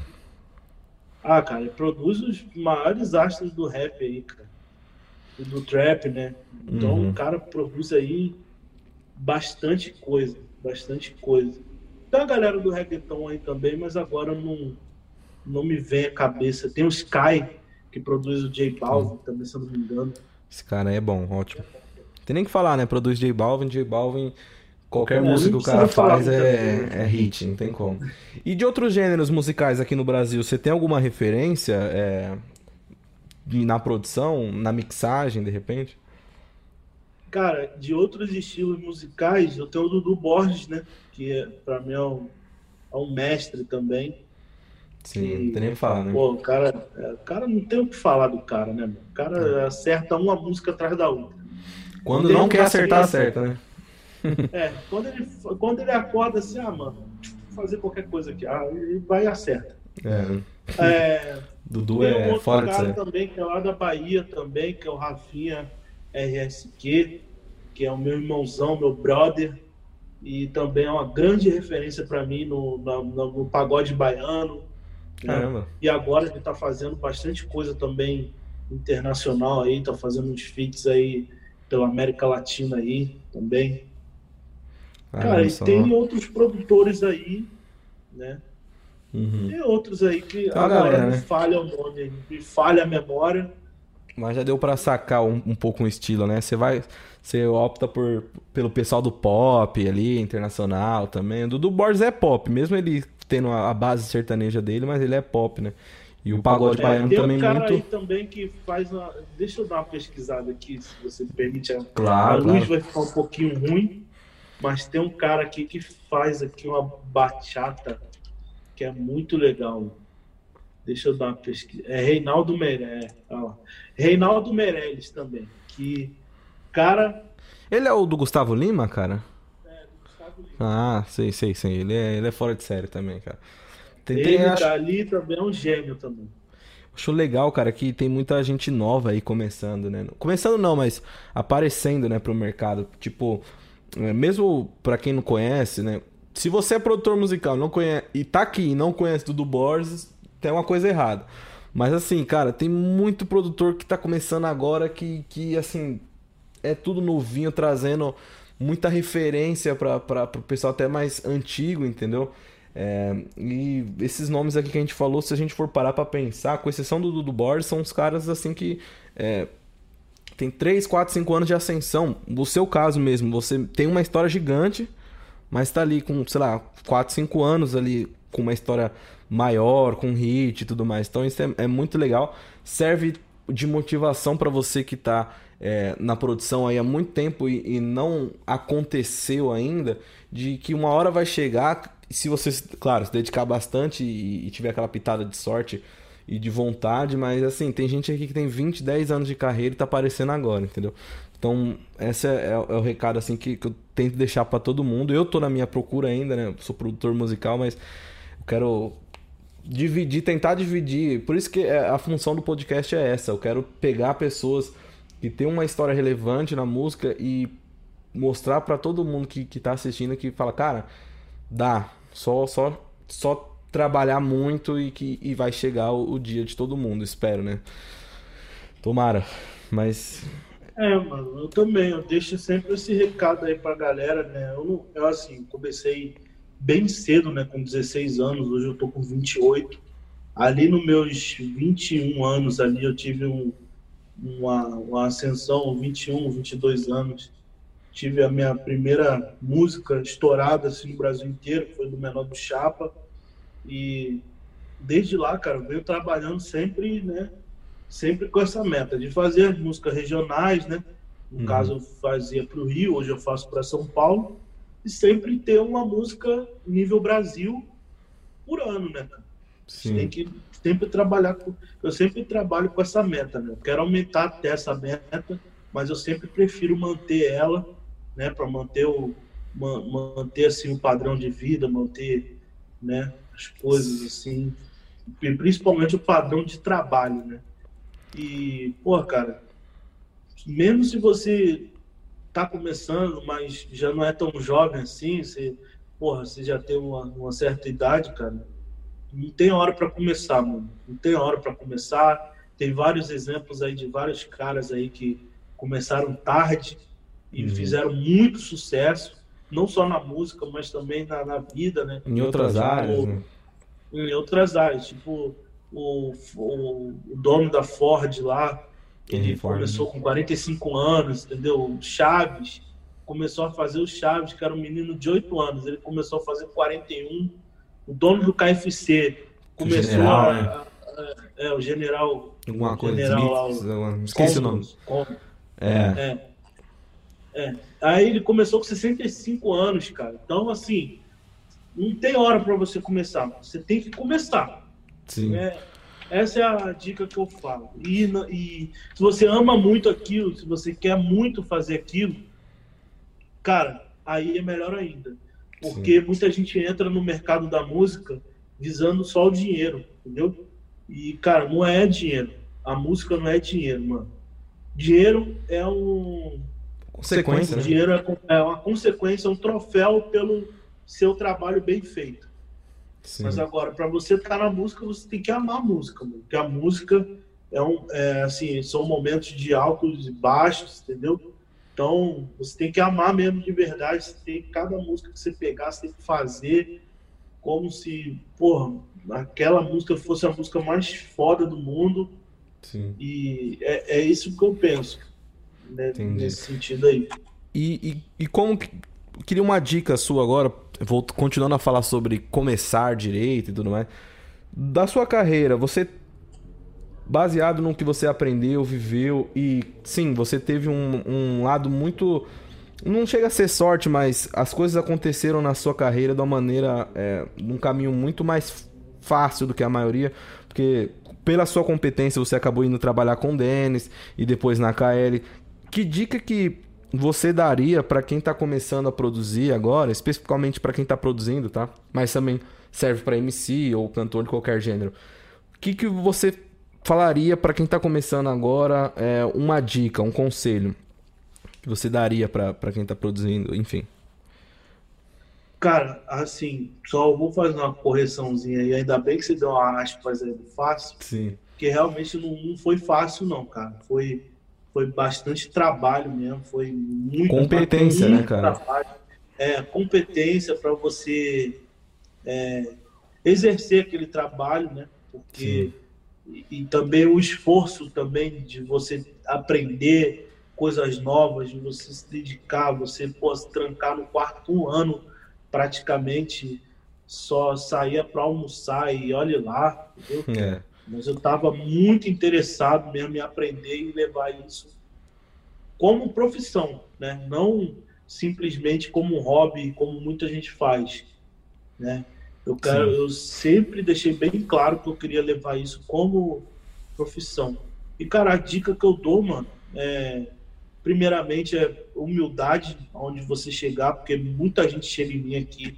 Ah, cara, ele produz os maiores astros do rap aí, cara. E do trap, né? Então Uhum. o cara produz aí bastante coisa, bastante coisa. Tem a galera do reggaeton aí também, mas agora não, não me vem à cabeça. Tem o Sky, que produz o J Balvin também, se eu não me engano. Esse cara é bom, ótimo. Tem nem que falar, né? Produz J Balvin, J Balvin. Qualquer É, música que o cara faz é, é hit, não tem como. E de outros gêneros musicais aqui no Brasil, você tem alguma referência é, na produção, na mixagem, de repente? Cara, de outros estilos musicais, eu tenho o Dudu Borges, né? Que é, pra mim é um, é um mestre também. Sim, não tem nem o que falar, né? Pô, o cara, é, cara não tem o que falar do cara, né? O cara acerta uma música atrás da outra. Quando não quer acertar, acerta, né? É, quando ele, quando ele acorda assim, ah, mano, vou fazer qualquer coisa aqui. Ah, ele vai e acerta. É, É, Dudu tem um é outro fora cara série. também, que é lá da Bahia também, que é o Rafinha RSQ, que é o meu irmãozão, meu brother, e também é uma grande referência para mim no, no, no pagode baiano. né? Caramba. E agora ele está fazendo bastante coisa também internacional aí, tá fazendo uns feats aí pela América Latina aí também. Cara, Caramba, e só- tem outros produtores aí, né? Uhum. Tem outros aí que uma agora galera, me né? falha o nome, me falha a memória. Mas já deu pra sacar um, um pouco um estilo, né? Você vai. Você opta por, pelo pessoal do pop ali, internacional também. O Dudu Borges é pop, mesmo ele tendo a, a base sertaneja dele, mas ele é pop, né? E o pagode É, baiano tem também um cara muito. aí também que faz uma. Deixa eu dar uma pesquisada aqui, se você me permite. A- Claro, a luz claro. vai ficar um pouquinho ruim, mas tem um cara aqui que faz aqui uma bachata que é muito legal. Deixa eu dar uma pesquisa. É Reinaldo Meirelles. lá. Reinaldo Meirelles também. Que, cara. Ele é o do Gustavo Lima, cara? É, Gustavo Lima. Ah, sei, sei, sei. Ele é, ele é fora de série também, cara. Tem, Ele acho, tá ali também é um gênio também. acho legal, cara, que tem muita gente nova aí começando, né? Começando não, mas aparecendo, né, pro mercado. Tipo, é, mesmo pra quem não conhece, né? Se você é produtor musical não conhece, e tá aqui e não conhece Dudu Borges, tem uma coisa errada. Mas assim, cara, tem muito produtor que tá começando agora que, que assim, é tudo novinho, trazendo muita referência para o pessoal até mais antigo, entendeu? É, e esses nomes aqui que a gente falou, se a gente for parar para pensar, com exceção do Dudu Borges, são os caras assim que é, tem 3, 4, 5 anos de ascensão. No seu caso mesmo, você tem uma história gigante, mas tá ali com, sei lá, 4, 5 anos ali com uma história maior, com hit e tudo mais. Então isso é, é muito legal. Serve de motivação para você que tá é, na produção aí há muito tempo e, e, não aconteceu ainda, de que uma hora vai chegar, se você, claro, se dedicar bastante e, e tiver aquela pitada de sorte e de vontade, mas assim, tem gente aqui que tem 20, 10 anos de carreira e tá aparecendo agora, entendeu? Então, esse é, é, é o recado assim que, que eu tento deixar para todo mundo. Eu tô na minha procura ainda, né? sou produtor musical, mas eu quero dividir, tentar dividir. Por isso que é, a função do podcast é essa. Eu quero pegar pessoas que têm uma história relevante na música e mostrar para todo mundo que, que tá assistindo que fala, cara, dá. Só, só, só trabalhar muito e que e vai chegar o, o dia de todo mundo, espero, né? Tomara. Mas é, mano, eu também. Eu deixo sempre esse recado aí pra galera, né? Eu, eu assim, comecei bem cedo, né? Com 16 anos, hoje eu tô com 28. Ali nos meus 21 anos ali eu tive um, uma, uma ascensão, 21, 22 anos. Tive a minha primeira música estourada assim no Brasil inteiro, foi do Menor do Chapa. E desde lá, cara, eu venho trabalhando sempre, né? Sempre com essa meta de fazer músicas regionais, né? No uhum. caso, eu fazia para o Rio, hoje eu faço para São Paulo. E sempre ter uma música nível Brasil por ano, né, cara? Sim. Tem que sempre trabalhar com. Eu sempre trabalho com essa meta, né? Eu quero aumentar até essa meta, mas eu sempre prefiro manter ela, né? Para manter o manter assim o padrão de vida, manter, né? As coisas assim, principalmente o padrão de trabalho, né? E, pô, cara, mesmo se você tá começando, mas já não é tão jovem assim, você, porra, você já tem uma, uma certa idade, cara, não tem hora para começar, mano. Não tem hora para começar. Tem vários exemplos aí de vários caras aí que começaram tarde e uhum. fizeram muito sucesso, não só na música, mas também na, na vida, né? Em outras tipo, áreas, né? Em outras áreas, tipo o, o, o dono da Ford lá, ele começou com 45 anos, entendeu? Chaves começou a fazer o Chaves, que era um menino de 8 anos, ele começou a fazer 41 o dono do KFC começou general, a, né? a, a, é, o general. Alguma coisa, general, Smith, lá, o, esqueci o nome. é. é. É. Aí ele começou com 65 anos, cara. Então, assim, não tem hora para você começar. Você tem que começar. Sim. É, essa é a dica que eu falo. E, e se você ama muito aquilo, se você quer muito fazer aquilo, cara, aí é melhor ainda. Porque Sim. muita gente entra no mercado da música visando só o dinheiro, entendeu? E, cara, não é dinheiro. A música não é dinheiro, mano. Dinheiro é um. Consequência. Né? Dinheiro é, é uma consequência, um troféu pelo seu trabalho bem feito. Sim. Mas agora, para você estar na música, você tem que amar a música, mano. Porque a música é um, é, assim, são momentos de altos e baixos, entendeu? Então, você tem que amar mesmo de verdade. Você tem, cada música que você pegar, você tem que fazer como se, porra, aquela música fosse a música mais foda do mundo. Sim. E é, é isso que eu penso, né, nesse sentido aí. E, e, e como que, queria uma dica sua agora, vou continuando a falar sobre começar direito e tudo mais. Da sua carreira, você baseado no que você aprendeu, viveu e sim, você teve um, um lado muito. Não chega a ser sorte, mas as coisas aconteceram na sua carreira de uma maneira. É, num caminho muito mais fácil do que a maioria, porque pela sua competência você acabou indo trabalhar com o Denis e depois na KL. Que dica que você daria para quem está começando a produzir agora, especificamente para quem está produzindo, tá? Mas também serve para MC ou cantor de qualquer gênero. O que, que você falaria para quem está começando agora é, uma dica, um conselho que você daria para quem está produzindo, enfim? Cara, assim, só vou fazer uma correçãozinha aí. Ainda bem que você deu uma aspas aí do fácil. Sim. Porque realmente não, não foi fácil, não, cara. Foi, foi bastante trabalho mesmo. Foi muito Competência, muito né, cara? Trabalho. É, competência para você é, exercer aquele trabalho, né? Porque. E, e também o esforço também de você aprender coisas novas, de você se dedicar, você pô, se trancar no quarto ano praticamente só saía para almoçar e olhe lá, entendeu? É. Mas eu estava muito interessado mesmo em aprender e levar isso como profissão, né? Não simplesmente como um hobby, como muita gente faz, né? Eu quero, eu sempre deixei bem claro que eu queria levar isso como profissão. E cara, a dica que eu dou, mano, é primeiramente é humildade, onde você chegar, porque muita gente chega em mim aqui,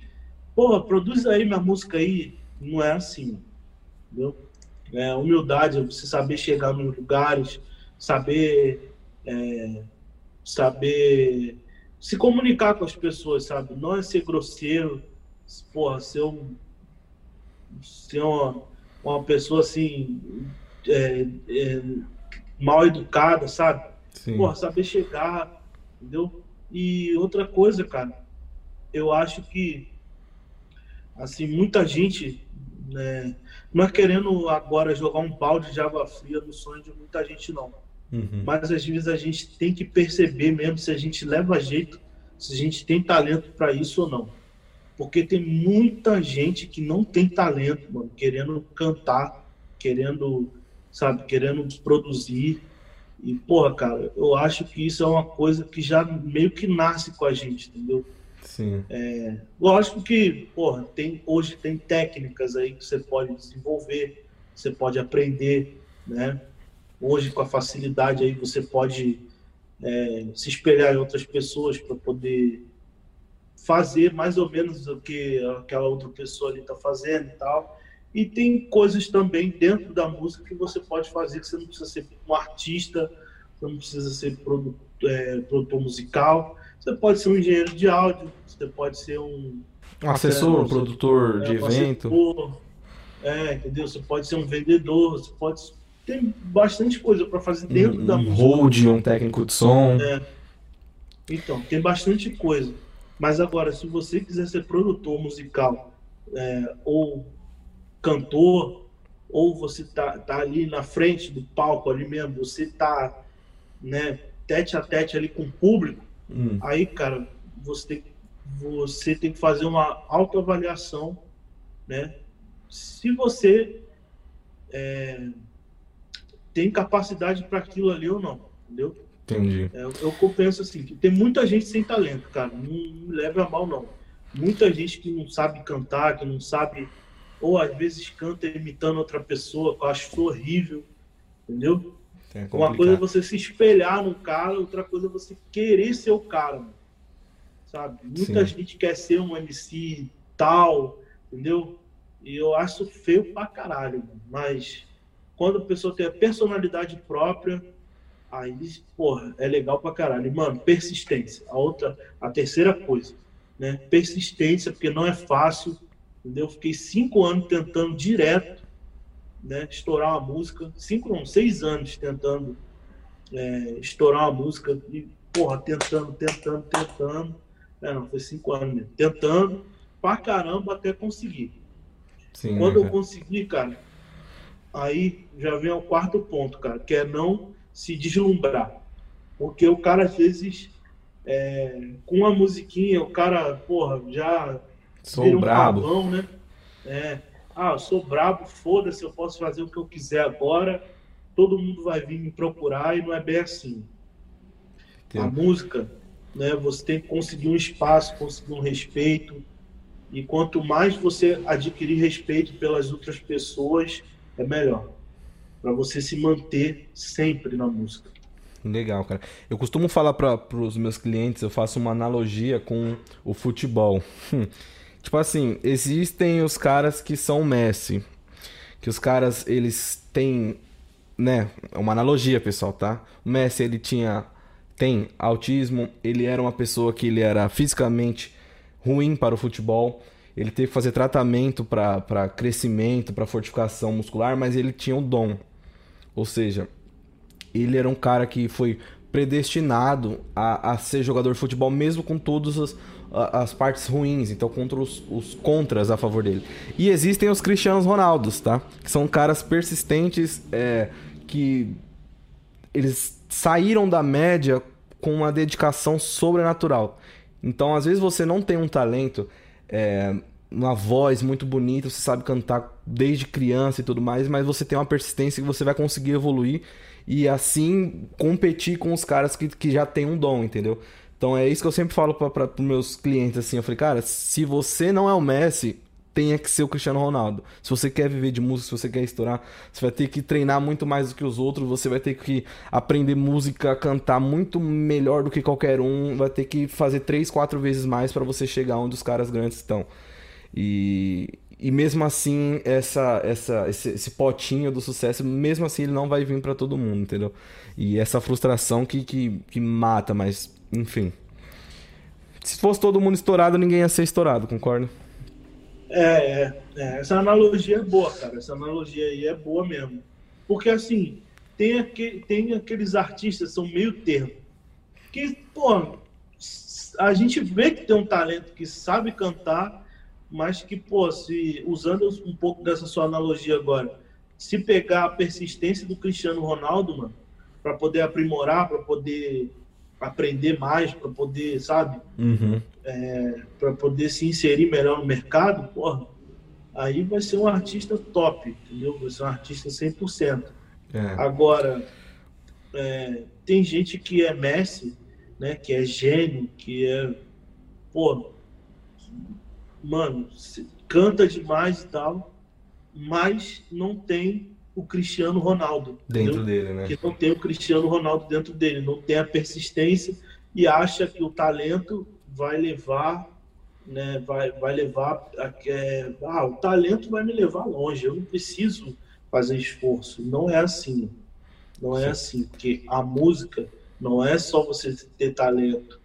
porra, produz aí minha música aí. Não é assim, entendeu? É, humildade, você saber chegar nos lugares, saber, é, saber se comunicar com as pessoas, sabe? Não é ser grosseiro, porra, ser, um, ser uma, uma pessoa assim, é, é, mal educada, sabe? Sim. Porra, saber chegar, entendeu? E outra coisa, cara, eu acho que, assim, muita gente, né, não é querendo agora jogar um balde de água fria no sonho de muita gente, não. Uhum. Mas às vezes a gente tem que perceber mesmo se a gente leva jeito, se a gente tem talento para isso ou não. Porque tem muita gente que não tem talento, mano, querendo cantar, querendo, sabe, querendo produzir, e, porra, cara, eu acho que isso é uma coisa que já meio que nasce com a gente, entendeu? Sim. É, lógico que, porra, tem, hoje tem técnicas aí que você pode desenvolver, você pode aprender, né? Hoje, com a facilidade aí, você pode é, se espelhar em outras pessoas para poder fazer mais ou menos o que aquela outra pessoa ali está fazendo e tal. E tem coisas também dentro da música que você pode fazer, que você não precisa ser um artista, você não precisa ser produtor, é, produtor musical, você pode ser um engenheiro de áudio, você pode ser um. Um assessor, um produtor é, de um evento. Assessor, é, entendeu? Você pode ser um vendedor, você pode. Tem bastante coisa para fazer dentro um, da música. Um hold, um técnico de som. É. Então, tem bastante coisa. Mas agora, se você quiser ser produtor musical é, ou cantor, ou você tá, tá ali na frente do palco ali mesmo, você tá, né, tete a tete ali com o público, hum. aí, cara, você tem, você tem que fazer uma autoavaliação, né? Se você é, tem capacidade para aquilo ali ou não, entendeu? Entendi. É, eu, eu penso assim, que tem muita gente sem talento, cara, não, não leve a mal, não. Muita gente que não sabe cantar, que não sabe ou às vezes canta imitando outra pessoa, que eu acho horrível, entendeu? É Uma coisa é você se espelhar no cara, outra coisa é você querer ser o cara, mano. sabe? Muita Sim. gente quer ser um MC tal, entendeu? E eu acho feio pra caralho, mano. mas quando a pessoa tem a personalidade própria, aí, porra, é legal pra caralho. E, mano, persistência. A outra, a terceira coisa, né? Persistência, porque não é fácil entendeu? Fiquei cinco anos tentando direto, né, estourar uma música, cinco não, seis anos tentando é, estourar uma música e, porra, tentando, tentando, tentando, é, não, foi cinco anos mesmo, tentando pra caramba até conseguir. Sim, Quando eu consegui, cara, aí já vem o quarto ponto, cara, que é não se deslumbrar. Porque o cara, às vezes, é, com uma musiquinha, o cara, porra, já Sou um brabo. Pavão, né? É. Ah, eu sou brabo, foda-se, eu posso fazer o que eu quiser agora, todo mundo vai vir me procurar e não é bem assim. A música, né, você tem que conseguir um espaço, conseguir um respeito, e quanto mais você adquirir respeito pelas outras pessoas, é melhor. Para você se manter sempre na música. Legal, cara. Eu costumo falar para os meus clientes, eu faço uma analogia com o futebol. Tipo assim, existem os caras que são Messi. Que os caras, eles têm, né? É uma analogia, pessoal, tá? O Messi, ele tinha, tem autismo. Ele era uma pessoa que ele era fisicamente ruim para o futebol. Ele teve que fazer tratamento para crescimento, para fortificação muscular, mas ele tinha um dom. Ou seja, ele era um cara que foi predestinado a, a ser jogador de futebol, mesmo com todas as, as partes ruins, então contra os, os, contras a favor dele. E existem os Cristianos Ronaldos, tá? Que são caras persistentes é, que eles saíram da média com uma dedicação sobrenatural. Então, às vezes você não tem um talento, é, uma voz muito bonita, você sabe cantar desde criança e tudo mais, mas você tem uma persistência que você vai conseguir evoluir e assim competir com os caras que, que já tem um dom, entendeu? Então é isso que eu sempre falo para os meus clientes assim, eu falei, cara, se você não é o Messi, tenha que ser o Cristiano Ronaldo. Se você quer viver de música, se você quer estourar, você vai ter que treinar muito mais do que os outros, você vai ter que aprender música, cantar muito melhor do que qualquer um, vai ter que fazer três, quatro vezes mais para você chegar onde os caras grandes estão. E, e mesmo assim, essa, essa, esse, esse, potinho do sucesso, mesmo assim, ele não vai vir para todo mundo, entendeu? E essa frustração que, que, que mata, mas, enfim. Se fosse todo mundo estourado, ninguém ia ser estourado, concorda? É, é, é, essa analogia é boa, cara. Essa analogia aí é boa mesmo. Porque, assim, tem, aquele, tem aqueles artistas são meio termo. Que, pô, a gente vê que tem um talento que sabe cantar, mas que, pô, se, usando um pouco dessa sua analogia agora, se pegar a persistência do Cristiano Ronaldo, mano, para poder aprimorar, para poder aprender mais, para poder, sabe? Uhum. É, para poder se inserir melhor no mercado, porra, aí vai ser um artista top, entendeu? Vai ser um artista 100%. É. Agora, é, tem gente que é Messi, né? Que é gênio, que é, pô, mano, canta demais e tal, mas não tem o Cristiano Ronaldo. Dentro entendeu? dele, né? Que não tem o Cristiano Ronaldo dentro dele, não tem a persistência e acha que o talento vai levar, né? Vai, vai levar a, é, ah, o talento vai me levar longe. Eu não preciso fazer esforço. Não é assim. Não é assim, porque a música não é só você ter talento.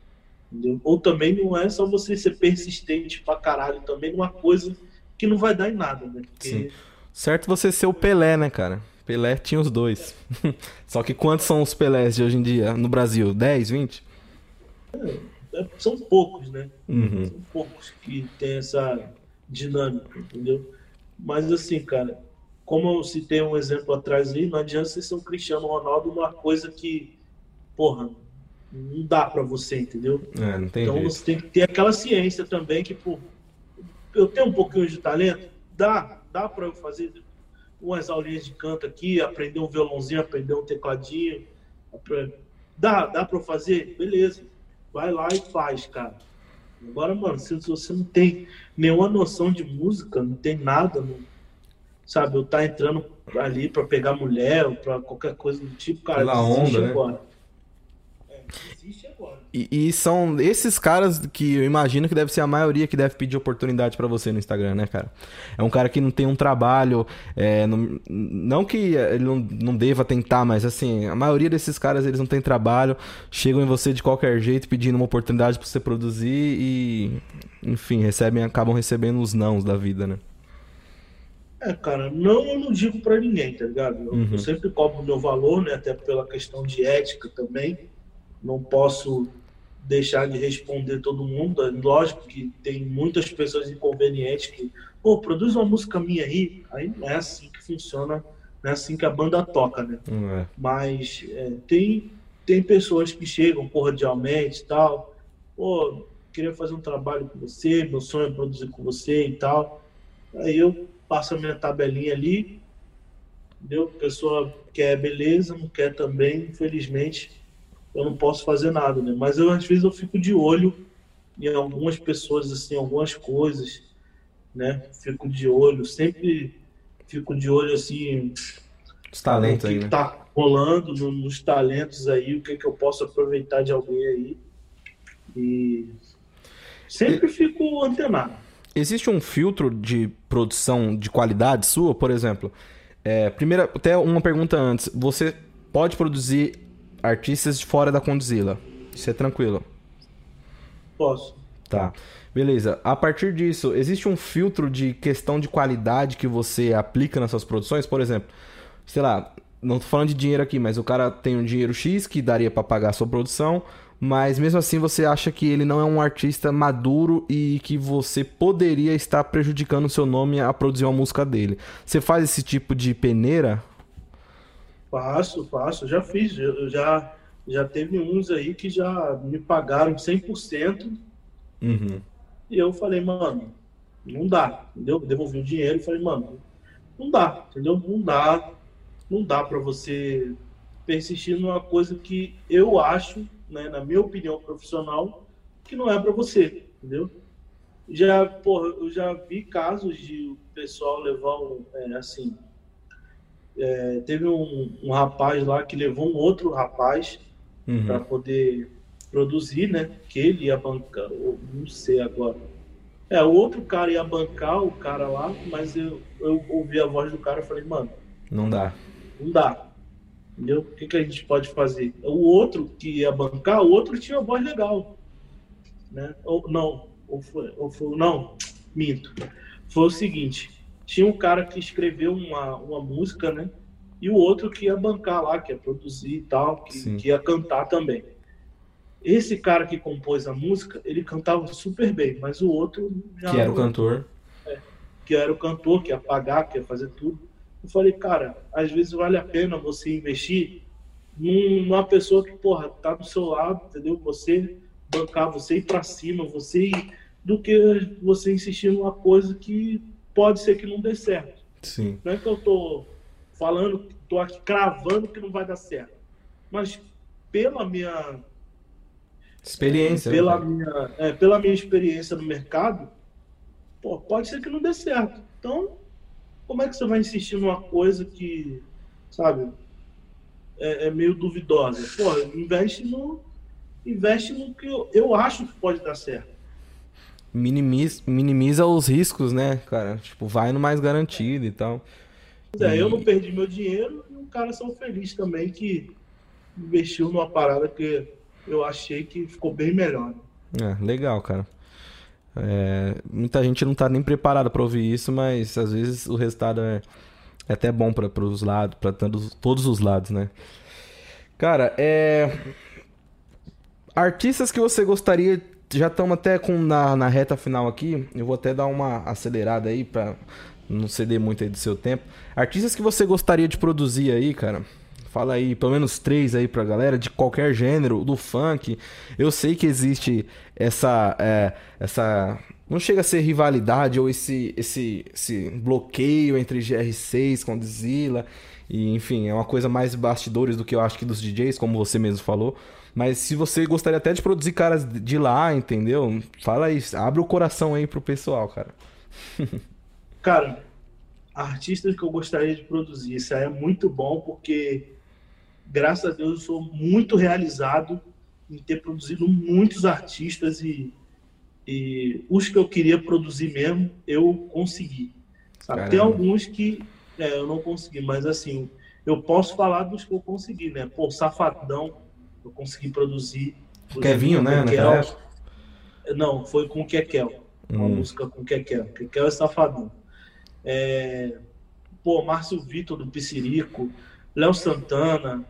Entendeu? Ou também não é só você ser persistente pra caralho, também numa coisa que não vai dar em nada, né? Porque Sim Certo você ser o Pelé, né, cara? Pelé tinha os dois. [LAUGHS] Só que quantos são os Pelés de hoje em dia no Brasil? 10, 20? É, são poucos, né? Uhum. São poucos que tem essa dinâmica, entendeu? Mas assim, cara, como eu citei um exemplo atrás aí, não adianta você ser um Cristiano Ronaldo numa coisa que, porra, não dá para você, entendeu? É, não tem então jeito. você tem que ter aquela ciência também que, pô, eu tenho um pouquinho de talento? Dá, dá para eu fazer umas aulinhas de canto aqui, aprender um violãozinho, aprender um tecladinho. Dá, dá para fazer? Beleza. Vai lá e faz, cara. Agora, mano, se você não tem nenhuma noção de música, não tem nada, não, sabe? Eu tá entrando ali para pegar mulher ou para qualquer coisa do tipo, cara, Pela onda, né? E, e, são esses caras que eu imagino que deve ser a maioria que deve pedir oportunidade para você no Instagram, né, cara? É um cara que não tem um trabalho, é, não, não, que ele não, não deva tentar, mas assim, a maioria desses caras eles não tem trabalho, chegam em você de qualquer jeito pedindo uma oportunidade para você produzir e, enfim, recebem, acabam recebendo os nãos da vida, né? É, cara, não eu não digo para ninguém, tá ligado? Eu, Uhum. eu sempre cobro o meu valor, né? Até pela questão de ética também. Não posso deixar de responder todo mundo. É Lógico que tem muitas pessoas inconvenientes que, pô, produz uma música minha aí. Aí não é assim que funciona, não é assim que a banda toca, né? É. Mas é, tem, tem pessoas que chegam cordialmente e tal. Pô, queria fazer um trabalho com você, meu sonho é produzir com você e tal. Aí eu passo a minha tabelinha ali, entendeu? A pessoa quer beleza, não quer também, infelizmente eu não posso fazer nada, né? Mas eu às vezes eu fico de olho em algumas pessoas assim, algumas coisas, né? Fico de olho, sempre fico de olho assim, Os talentos o aí, que né? tá rolando no- nos talentos aí, o que que eu posso aproveitar de alguém aí. E sempre fico antenado. Existe um filtro de produção de qualidade sua, por exemplo? É, primeira, até uma pergunta antes. Você pode produzir artistas de fora da Condzilla? Isso é tranquilo. Posso. Tá. Beleza. A partir disso, existe um filtro de questão de qualidade que você aplica nas suas produções? Por exemplo, sei lá, não tô falando de dinheiro aqui, mas o cara tem um dinheiro X que daria para pagar a sua produção, mas mesmo assim você acha que ele não é um artista maduro e que você poderia estar prejudicando o seu nome a produzir uma música dele. Você faz esse tipo de peneira? Faço, faço. Já fiz. Eu já, já teve uns aí que já me pagaram 100%. Uhum. E eu falei, mano, não dá. Entendeu? Devolvi o dinheiro e falei, mano, não dá. Entendeu? Não dá. Não dá para você persistir numa coisa que eu acho, né, na minha opinião profissional, que não é para você. Entendeu? Já, porra, eu já vi casos de o pessoal levar um, é, assim, é, teve um, um, rapaz lá que levou um outro rapaz uhum. para poder produzir, né? Que ele ia bancar, não sei agora. É, o outro cara ia bancar o cara lá, mas eu, eu ouvi a voz do cara e falei, mano. Não dá. Não dá. Entendeu? O que, que a gente pode fazer? O outro que ia bancar, o outro tinha voz legal. Né? Ou não, ou foi, ou foi, não, minto. Foi o seguinte, tinha um cara que escreveu uma, uma música, né? E o outro que ia bancar lá, que ia produzir e tal, que, que ia cantar também. Esse cara que compôs a música, ele cantava super bem, mas o outro já. Que era o cantor. É, que era o cantor, que ia pagar, que ia fazer tudo. Eu falei, cara, às vezes vale a pena você investir numa pessoa que, porra, tá do seu lado, entendeu? Você bancar, você ir pra cima, você ir. Do que você insistir numa coisa que pode ser que não dê certo. Sim. Não é que eu tô falando, aqui cravando que não vai dar certo. Mas pela minha experiência, pela né? minha, é, pela minha experiência no mercado, pô, pode ser que não dê certo. Então, como é que você vai insistir numa coisa que, sabe, é, é meio duvidosa? Pô, investe no investe no que eu, eu acho que pode dar certo minimiza, minimiza os riscos, né, cara? Tipo, vai no mais garantido e tal. É, e... eu não perdi meu dinheiro e um cara são feliz também que investiu numa parada que eu achei que ficou bem melhor. É, legal, cara. É, muita gente não tá nem preparada para ouvir isso, mas às vezes o resultado é, é até bom para os lados, para todos os lados, né? Cara, é artistas que você gostaria já estamos até com na, na reta final aqui. Eu vou até dar uma acelerada aí para não ceder muito aí do seu tempo. Artistas que você gostaria de produzir aí, cara? Fala aí, pelo menos três aí pra galera, de qualquer gênero, do funk. Eu sei que existe essa. É, essa não chega a ser rivalidade ou esse, esse, esse bloqueio entre GR6 com Zilla. E, enfim, é uma coisa mais bastidores do que eu acho que dos DJs, como você mesmo falou. Mas se você gostaria até de produzir caras de lá, entendeu? Fala isso, abre o coração aí pro pessoal, cara. [LAUGHS] cara, artistas que eu gostaria de produzir, isso aí é muito bom, porque graças a Deus eu sou muito realizado em ter produzido muitos artistas e, e os que eu queria produzir mesmo, eu consegui. Sabe? Tem alguns que é, eu não consegui, mas assim, eu posso falar dos que eu consegui, né? Pô, Safadão, eu consegui produzir. Kevinho, né? Kekel. Não, foi com o Kekel. Uma hum. música com o Kekel. Kekel é safadão. É... Pô, Márcio Vitor do Piscirico, Léo Santana,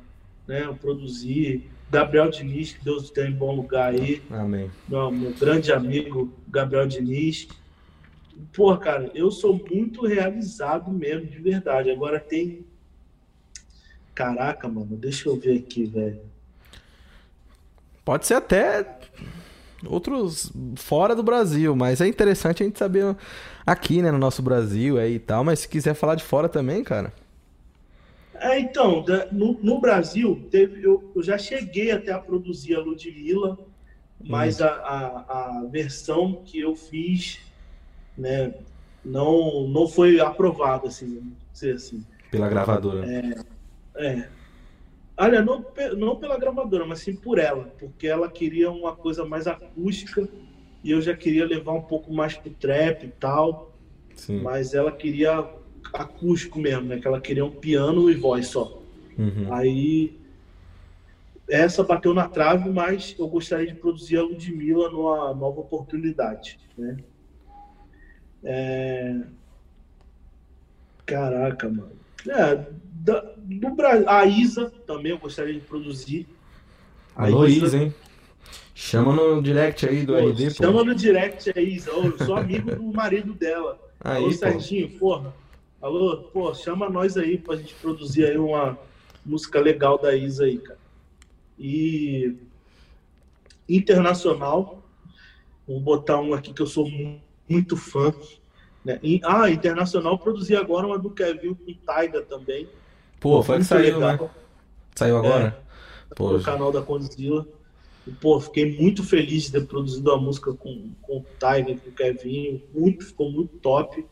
né? Eu produzi. Gabriel Diniz, que Deus tem em bom lugar aí. Amém. Meu, meu grande amigo Gabriel Diniz. Pô, cara, eu sou muito realizado mesmo, de verdade. Agora tem. Caraca, mano, deixa eu ver aqui, velho. Pode ser até outros fora do Brasil, mas é interessante a gente saber aqui, né, no nosso Brasil aí e tal, mas se quiser falar de fora também, cara. É, então, no, no Brasil, teve, eu, eu, já cheguei até a produzir a Ludmilla, mas hum. a, a, a, versão que eu fiz, né, não, não foi aprovada, assim, dizer assim. Pela gravadora. É, é, Olha, não, não pela gravadora, mas sim por ela, porque ela queria uma coisa mais acústica e eu já queria levar um pouco mais pro trap e tal. Sim. Mas ela queria acústico mesmo, né? Que ela queria um piano e voz só. Uhum. Aí essa bateu na trave, mas eu gostaria de produzir a Ludmilla numa nova oportunidade, né? É... Caraca, mano. É, da, do Brasil, a Isa também eu gostaria de produzir. Alô, Isa, hein? Chama no direct aí do pô, RD, pô. Chama no direct aí, Isa. Eu sou amigo do marido dela. Aí, Alô, Serginho, porra. Alô, pô, chama nós aí pra gente produzir aí uma música legal da Isa aí, cara. E internacional, vou botar um aqui que eu sou muito fã. Né? E, ah, internacional, produzi agora uma do Kevin com Taiga também. Pô, foi que saiu, legal. né? Saiu agora? É, Pô, no canal da Condzilla. Pô, fiquei muito feliz de ter produzido a música com, com o Tiger, com o Kevin. Muito, ficou muito top.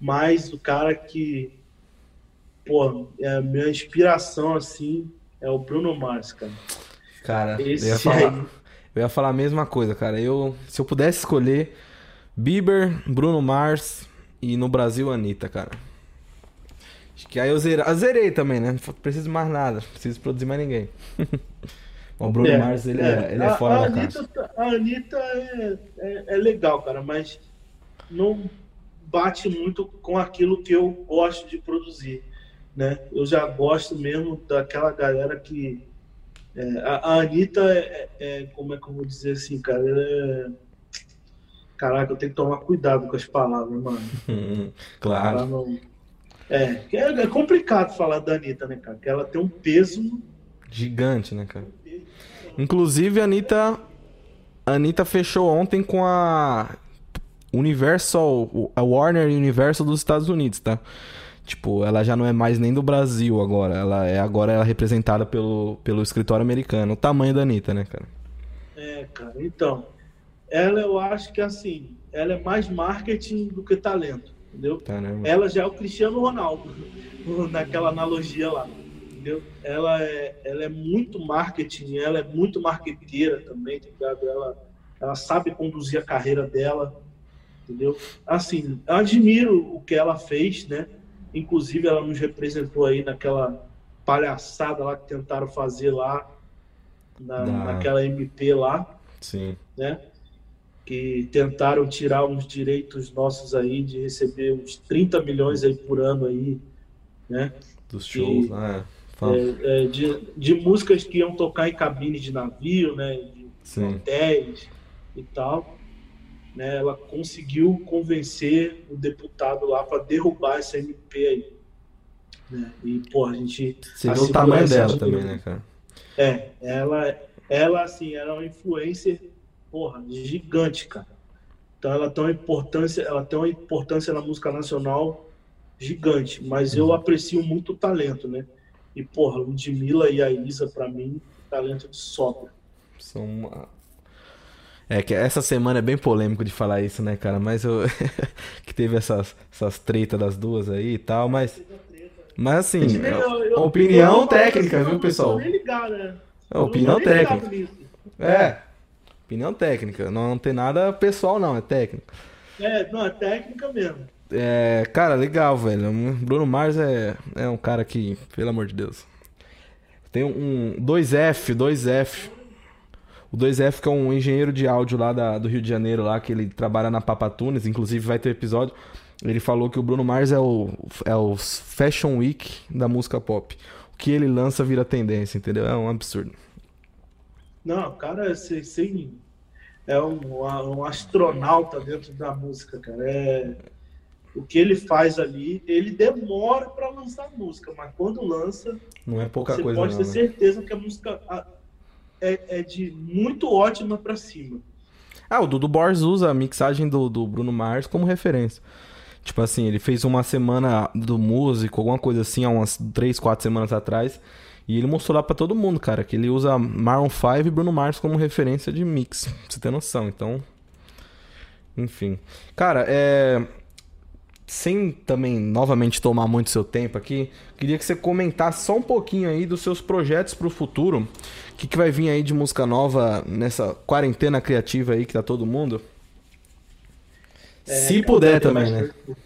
Mas o cara que, pô, é a minha inspiração, assim, é o Bruno Mars, cara. Cara, Esse eu ia, falar, aí... eu ia falar a mesma coisa, cara. Eu, se eu pudesse escolher Bieber, Bruno Mars e no Brasil, Anitta, cara. Que aí eu zerei, eu zerei também, né? Não preciso mais nada, não preciso produzir mais ninguém. [LAUGHS] o Bruno é, Mars, ele é, é ele é a, fora a da Anitta, caixa. A Anitta é, é, é, legal, cara, mas não bate muito com aquilo que eu gosto de produzir, né? Eu já gosto mesmo daquela galera que... É, a, a Anitta é, é, como é que eu vou dizer assim, cara? É Caraca, eu tenho que tomar cuidado com as palavras, mano. [LAUGHS] claro. Não... É, é complicado falar da Anitta, né, cara? Porque ela tem um peso. Gigante, né, cara? Inclusive, a Anitta. A Anitta fechou ontem com a Universal, a Warner Universal dos Estados Unidos, tá? Tipo, ela já não é mais nem do Brasil agora. Ela é agora ela é representada pelo, pelo escritório americano. O tamanho da Anitta, né, cara? É, cara. Então, ela eu acho que assim, ela é mais marketing do que talento, entendeu? Caramba. Ela já é o Cristiano Ronaldo, [LAUGHS] naquela analogia lá, entendeu? Ela é, ela é muito marketing, ela é muito marqueteira também, tá ligado? Ela, ela sabe conduzir a carreira dela, entendeu? Assim, admiro o que ela fez, né? Inclusive, ela nos representou aí naquela palhaçada lá que tentaram fazer lá, na, naquela MP lá. Sim. Né? Que tentaram tirar uns direitos nossos aí de receber uns 30 milhões aí por ano aí, né? Dos shows, né? É, é, de, de músicas que iam tocar em cabines de navio, né? De Sim. hotéis e tal. Né, ela conseguiu convencer o deputado lá para derrubar essa MP aí. Né? E, pô, a gente. Você viu o tamanho dela também, né, cara? É, ela, ela assim, era uma influencer porra, gigante, cara. Então ela tem uma importância, ela tem uma importância na música nacional gigante, mas eu uhum. aprecio muito o talento, né? E porra, Ludmilla e a Isa para mim, talento de sobra. São uma... É que essa semana é bem polêmico de falar isso, né, cara? Mas eu [LAUGHS] que teve essas essas tretas das duas aí e tal, mas mas assim, eu, eu, opinião eu, técnica, viu, pessoal? Ligar, né? opinião técnica. É. Opinião técnica. Não tem nada pessoal, não, é técnico. É, não, é técnica mesmo. É, cara, legal, velho. Bruno Mars é, é um cara que, pelo amor de Deus. Tem um 2F, 2F. O 2F que é um engenheiro de áudio lá da, do Rio de Janeiro, lá, que ele trabalha na Papatunes, inclusive vai ter episódio. Ele falou que o Bruno Mars é o, é o Fashion Week da música pop. O que ele lança vira tendência, entendeu? É um absurdo. Não, o cara sem, é um, um, astronauta dentro da música, cara. É, o que ele faz ali, ele demora para lançar a música, mas quando lança, não é pouca você coisa. Pode não, ter né? certeza que a música é, é de muito ótima para cima. Ah, o Dudu Borges usa a mixagem do, do Bruno Mars como referência. Tipo assim, ele fez uma semana do músico, alguma coisa assim, há umas 3, 4 semanas atrás. E ele mostrou lá pra todo mundo, cara, que ele usa Maroon 5 e Bruno Mars como referência de mix. Pra você ter noção. Então. Enfim. Cara, é. Sem também novamente tomar muito seu tempo aqui, queria que você comentasse só um pouquinho aí dos seus projetos pro futuro. O que, que vai vir aí de música nova nessa quarentena criativa aí que tá todo mundo? É, Se puder também, bastante... né?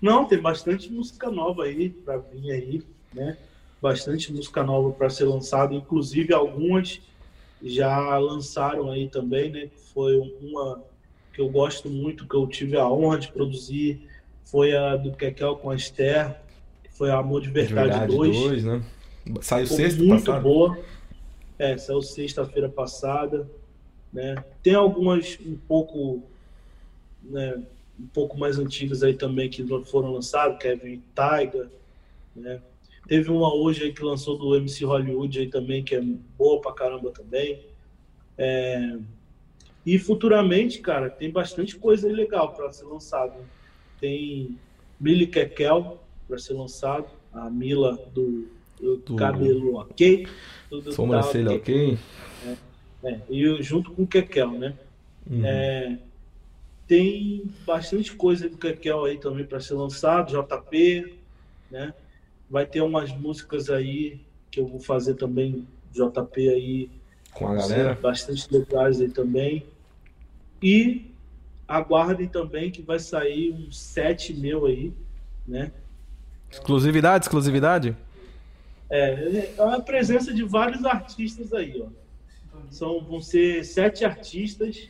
Não, tem bastante música nova aí pra vir aí, né? Bastante música nova para ser lançada, inclusive algumas já lançaram aí também, né? Foi uma que eu gosto muito, que eu tive a honra de produzir, foi a do Kekel com a Esther, que foi Amor de Verdade, Verdade 2. 2 né? Saiu sexta Muito passada. boa. É, saiu sexta-feira passada. Né? Tem algumas um pouco, né, um pouco mais antigas aí também que foram lançadas, Kevin Taiga, né? Teve uma hoje aí que lançou do MC Hollywood aí também, que é boa pra caramba também. É... E futuramente, cara, tem bastante coisa legal para ser lançado. Tem Millie Kekel para ser lançado, a Mila do, do, cabelo ok. Sobrancelha ok. ok. É, é, e junto com o Kekel, né? Uhum. É, tem bastante coisa do Kekel aí também para ser lançado, JP, né? Vai ter umas músicas aí que eu vou fazer também, JP aí. Com a galera? Bastante legais aí também. E aguardem também que vai sair um set meu aí, né? Exclusividade, exclusividade? É, é a presença de vários artistas aí, ó. São, vão ser sete artistas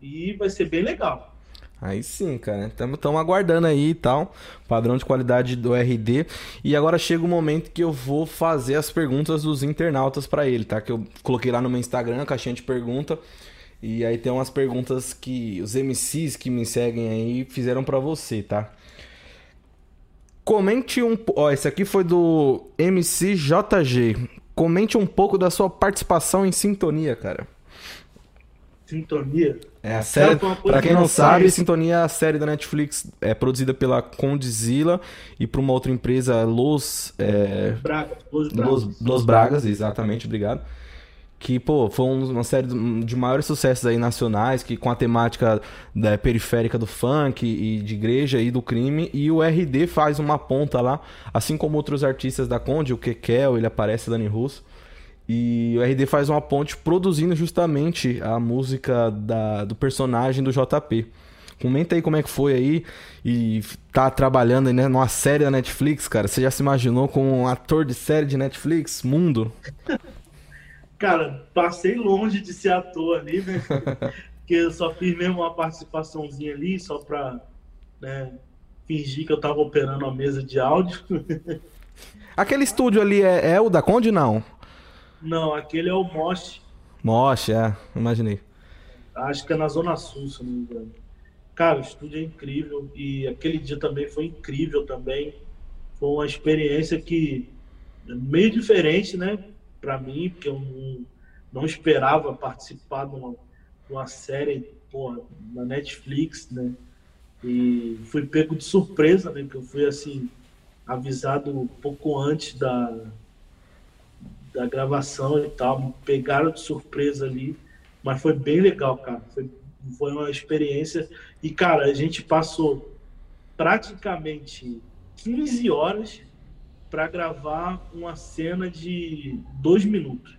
e vai ser bem legal. Aí sim, cara. Estamos aguardando aí e tal. Padrão de qualidade do RD. E agora chega o momento que eu vou fazer as perguntas dos internautas para ele, tá? Que eu coloquei lá no meu Instagram, caixinha de pergunta. E aí tem umas perguntas que os MCs que me seguem aí fizeram para você, tá? Comente um. Ó, esse aqui foi do MCJG. Comente um pouco da sua participação em Sintonia, cara. Sintonia? É a série. Pra quem não sabe, Sintonia é a série da Netflix é produzida pela Condzilla e por uma outra empresa, Los. É, Braga, Los Bragas. Los, Los Bragas, exatamente, obrigado que, pô, foi uma série de maiores sucessos aí nacionais, que com a temática da periférica do funk e de igreja e do crime, e o RD faz uma ponta lá, assim como outros artistas da Conde, o Kekel, ele aparece, Dani Russo, e o RD faz uma ponte produzindo justamente a música da, do personagem do JP. Comenta aí como é que foi aí e tá trabalhando aí, né, numa série da Netflix, cara. Você já se imaginou como um ator de série de Netflix? Mundo? [LAUGHS] Cara, passei longe de ser ator ali, né? Porque eu só fiz mesmo uma participaçãozinha ali, só pra né, fingir que eu tava operando a mesa de áudio. [LAUGHS] Aquele estúdio ali é, é o da Conde, não? Não, aquele é o Mosh. Mosh, é, imaginei. Acho que é na Zona Sul, se não me engano. Cara, o estúdio é incrível e aquele dia também foi incrível também. Foi uma experiência que meio diferente, né? para mim, porque eu não, não esperava participar de uma, de uma série porra, na Netflix, né? E fui pego de surpresa, né? Que eu fui assim avisado um pouco antes da, da gravação e tal, pegaram de surpresa ali, mas foi bem legal, cara. Foi, foi uma experiência e cara, a gente passou praticamente 15 horas para gravar uma cena de dois minutos.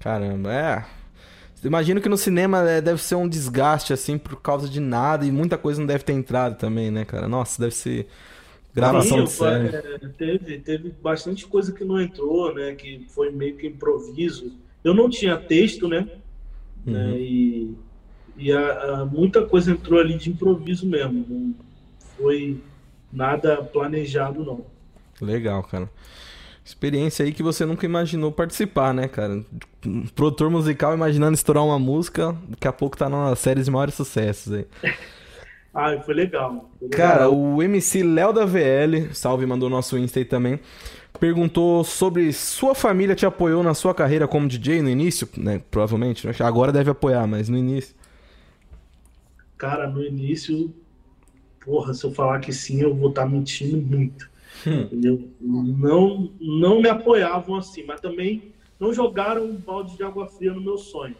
Caramba, é. Imagino que no cinema é, deve ser um desgaste, assim, por causa de nada e muita coisa não deve ter entrado também, né, cara? Nossa, deve ser gravação Sim, de série. É, teve, teve bastante coisa que não entrou, né, que foi meio que improviso. Eu não tinha texto, né, uhum. né e, e a, a, muita coisa entrou ali de improviso mesmo. Não foi nada planejado, não. Legal, cara. Experiência aí que você nunca imaginou participar, né, cara? Um produtor musical imaginando estourar uma música, daqui a pouco tá numa série de maiores sucessos aí. [LAUGHS] ah, foi legal, foi legal. Cara, o MC Léo da VL, salve, mandou nosso Insta aí também, perguntou sobre sua família te apoiou na sua carreira como DJ no início, né? Provavelmente, né? agora deve apoiar, mas no início. Cara, no início, porra, se eu falar que sim, eu vou estar tá mentindo muito. Hum. Não, não me apoiavam assim, mas também não jogaram um balde de água fria no meu sonho.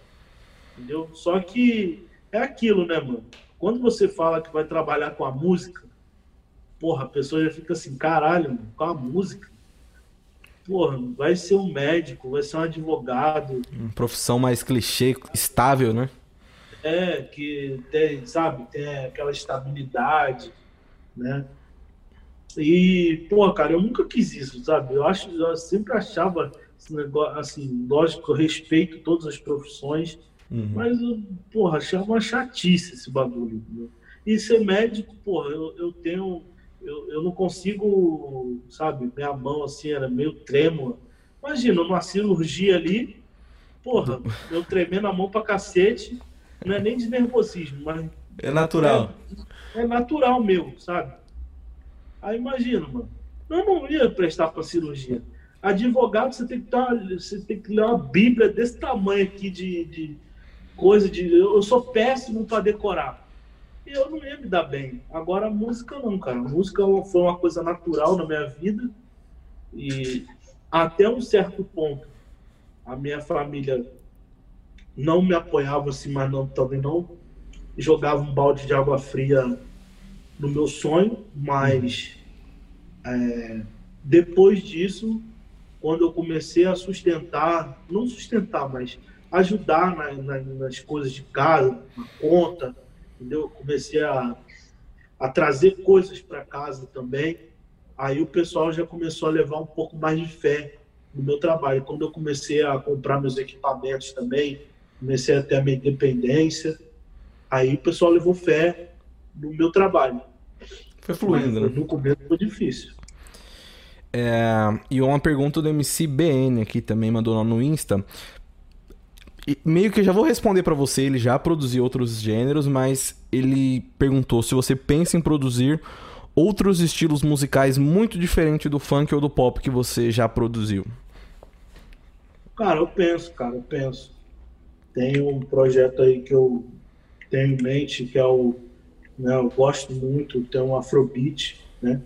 Entendeu? Só que é aquilo, né, mano? Quando você fala que vai trabalhar com a música, porra, a pessoa já fica assim, caralho, mano, com a música. Porra, vai ser um médico, vai ser um advogado. Uma profissão mais clichê, estável, né? É, que tem, sabe, tem aquela estabilidade, né? E, pô, cara, eu nunca quis isso, sabe? Eu acho, eu sempre achava esse negócio, assim, lógico, eu respeito todas as profissões, uhum. mas, porra, achava uma chatice esse bagulho. Entendeu? E ser médico, porra, eu, eu tenho. Eu, eu não consigo, sabe, minha mão assim era meio trêmula. Imagina, numa cirurgia ali, porra, eu tremendo a mão pra cacete, não é nem de nervosismo, mas. É natural. É, é natural meu, sabe? Aí imagina, mano. Eu não ia prestar pra cirurgia. Advogado, você tem que dar, você tem que ler uma Bíblia desse tamanho aqui de, de coisa de. Eu sou péssimo para decorar. Eu não ia me dar bem. Agora música não, cara. A música foi uma coisa natural na minha vida. E até um certo ponto, a minha família não me apoiava assim, mas não, também não jogava um balde de água fria no meu sonho, mas é, depois disso quando eu comecei a sustentar, não sustentar, mas ajudar na, na, nas coisas de casa, na conta, entendeu? Comecei a, a trazer coisas para casa também. Aí o pessoal já começou a levar um pouco mais de fé no meu trabalho. Quando eu comecei a comprar meus equipamentos também, comecei a ter a minha independência, aí o pessoal levou fé no meu trabalho. Foi fluindo, Mas, né? No começo foi difícil. É, e uma pergunta do MCBN aqui também mandou lá no Insta. Meio que eu já vou responder para você, ele já produziu outros gêneros, mas ele perguntou se você pensa em produzir outros estilos musicais muito diferentes do funk ou do pop que você já produziu. Cara, eu penso, cara, eu penso. Tem um projeto aí que eu tenho em mente, que é o. Né, eu gosto muito, tem um Afrobeat, né?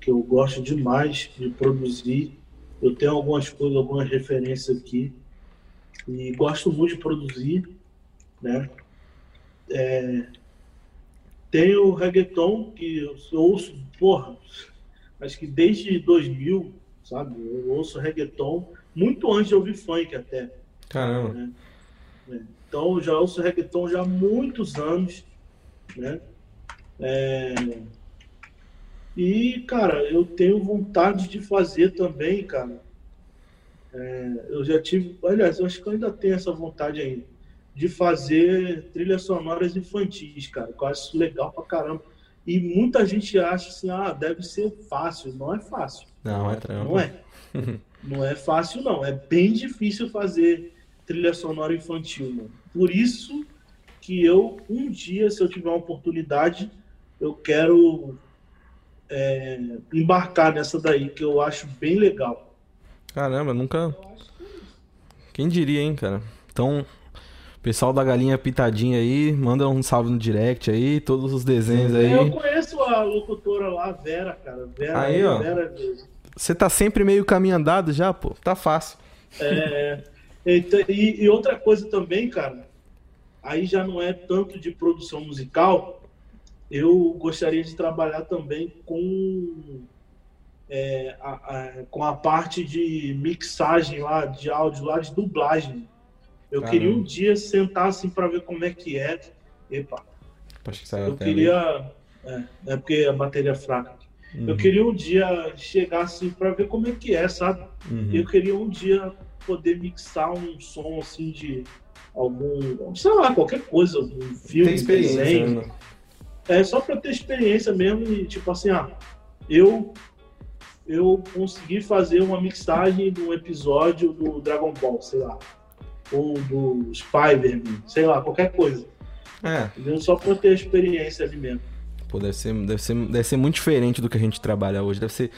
que eu gosto demais de produzir. Eu tenho algumas coisas, algumas referências aqui e gosto muito de produzir, né? É, tem o reggaeton que eu ouço, porra, acho que desde 2000, sabe? Eu ouço reggaeton muito antes de ouvir funk até. Caramba. Né? É, então eu já ouço reggaeton já há muitos anos, né? É, e, cara, eu tenho vontade de fazer também, cara. É, eu já tive, aliás, eu acho que eu ainda tenho essa vontade ainda, de fazer trilhas sonoras infantis, cara. Eu acho legal pra caramba. E muita gente acha assim, ah, deve ser fácil. Não é fácil. Não, é trampo. Não é. [LAUGHS] não é fácil, não. É bem difícil fazer trilha sonora infantil, mano. Por isso que eu, um dia, se eu tiver uma oportunidade, eu quero é, embarcar nessa daí, que eu acho bem legal. Caramba, nunca. Quem diria, hein, cara? Então, pessoal da Galinha Pitadinha aí, manda um salve no direct aí, todos os desenhos aí. Eu conheço a locutora lá, Vera, cara. Vera, aí, ó. Vera Você tá sempre meio caminho andado já, pô. Tá fácil. É. Então, e, e outra coisa também, cara, aí já não é tanto de produção musical, eu gostaria de trabalhar também com é, a, a, com a parte de mixagem lá, de áudio lá, de dublagem. Eu Caramba. queria um dia sentar assim para ver como é que é. Epa. Que eu queria. É, é, porque a bateria é fraca. Uhum. Eu queria um dia chegar assim para ver como é que é, sabe? Uhum. Eu queria um dia poder mixar um som assim de algum, sei lá, qualquer coisa, um filme, desenho. Né? É só para ter experiência mesmo e tipo assim, ah, eu eu consegui fazer uma mixagem de um episódio do Dragon Ball, sei lá, ou do Spider-Man, sei lá, qualquer coisa. É. Entendeu? Só para ter a experiência ali mesmo. Pô, deve ser, deve, ser, deve ser muito diferente do que a gente trabalha hoje. Deve ser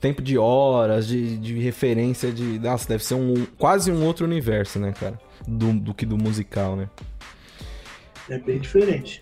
tempo de horas, de, de referência, de. Nossa, deve ser um, quase um outro universo, né, cara? Do, do que do musical, né? É bem diferente.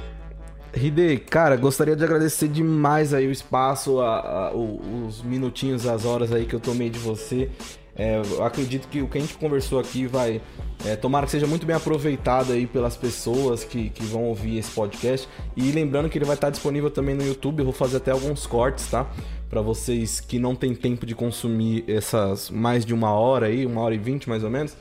Ride, cara, gostaria de agradecer demais aí o espaço, a, a, os minutinhos, as horas aí que eu tomei de você. É, acredito que o que a gente conversou aqui vai. É, tomara que seja muito bem aproveitado aí pelas pessoas que, que vão ouvir esse podcast. E lembrando que ele vai estar disponível também no YouTube. Eu vou fazer até alguns cortes, tá? Para vocês que não tem tempo de consumir essas mais de uma hora aí, uma hora e vinte mais ou menos.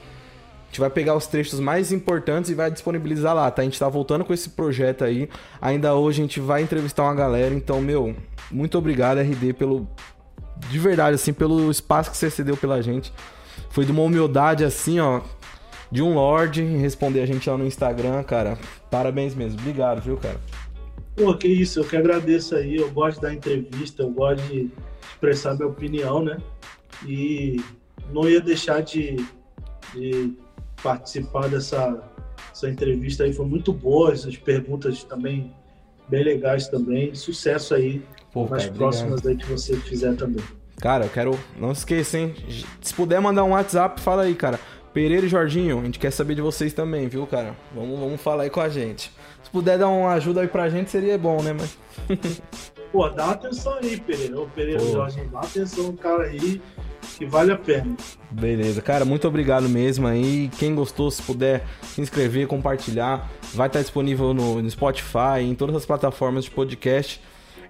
A gente vai pegar os trechos mais importantes e vai disponibilizar lá, tá? A gente tá voltando com esse projeto aí. Ainda hoje a gente vai entrevistar uma galera. Então, meu, muito obrigado, RD, pelo, de verdade, assim, pelo espaço que você cedeu pela gente. Foi de uma humildade, assim, ó, de um Lorde responder a gente lá no Instagram, cara. Parabéns mesmo. Obrigado, viu, cara? Pô, que isso, eu que agradeço aí. Eu gosto da entrevista, eu gosto de expressar minha opinião, né? E não ia deixar de, de participar dessa, dessa entrevista aí. Foi muito boa, essas perguntas também bem legais também. Sucesso aí Pô, nas cara, próximas obrigado. aí que você fizer também. Cara, eu quero. Não esqueça, hein? Se puder mandar um WhatsApp, fala aí, cara. Pereira e Jorginho, a gente quer saber de vocês também, viu, cara? Vamos, vamos falar aí com a gente. Se puder dar uma ajuda aí pra gente, seria bom, né, mas. [LAUGHS] Pô, dá atenção aí, Pereira. Ô, Pereira e Jorginho, dá atenção no cara aí que vale a pena. Beleza, cara, muito obrigado mesmo aí. Quem gostou, se puder se inscrever, compartilhar, vai estar disponível no, no Spotify, em todas as plataformas de podcast.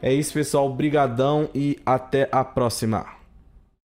É isso, pessoal. Brigadão e até a próxima.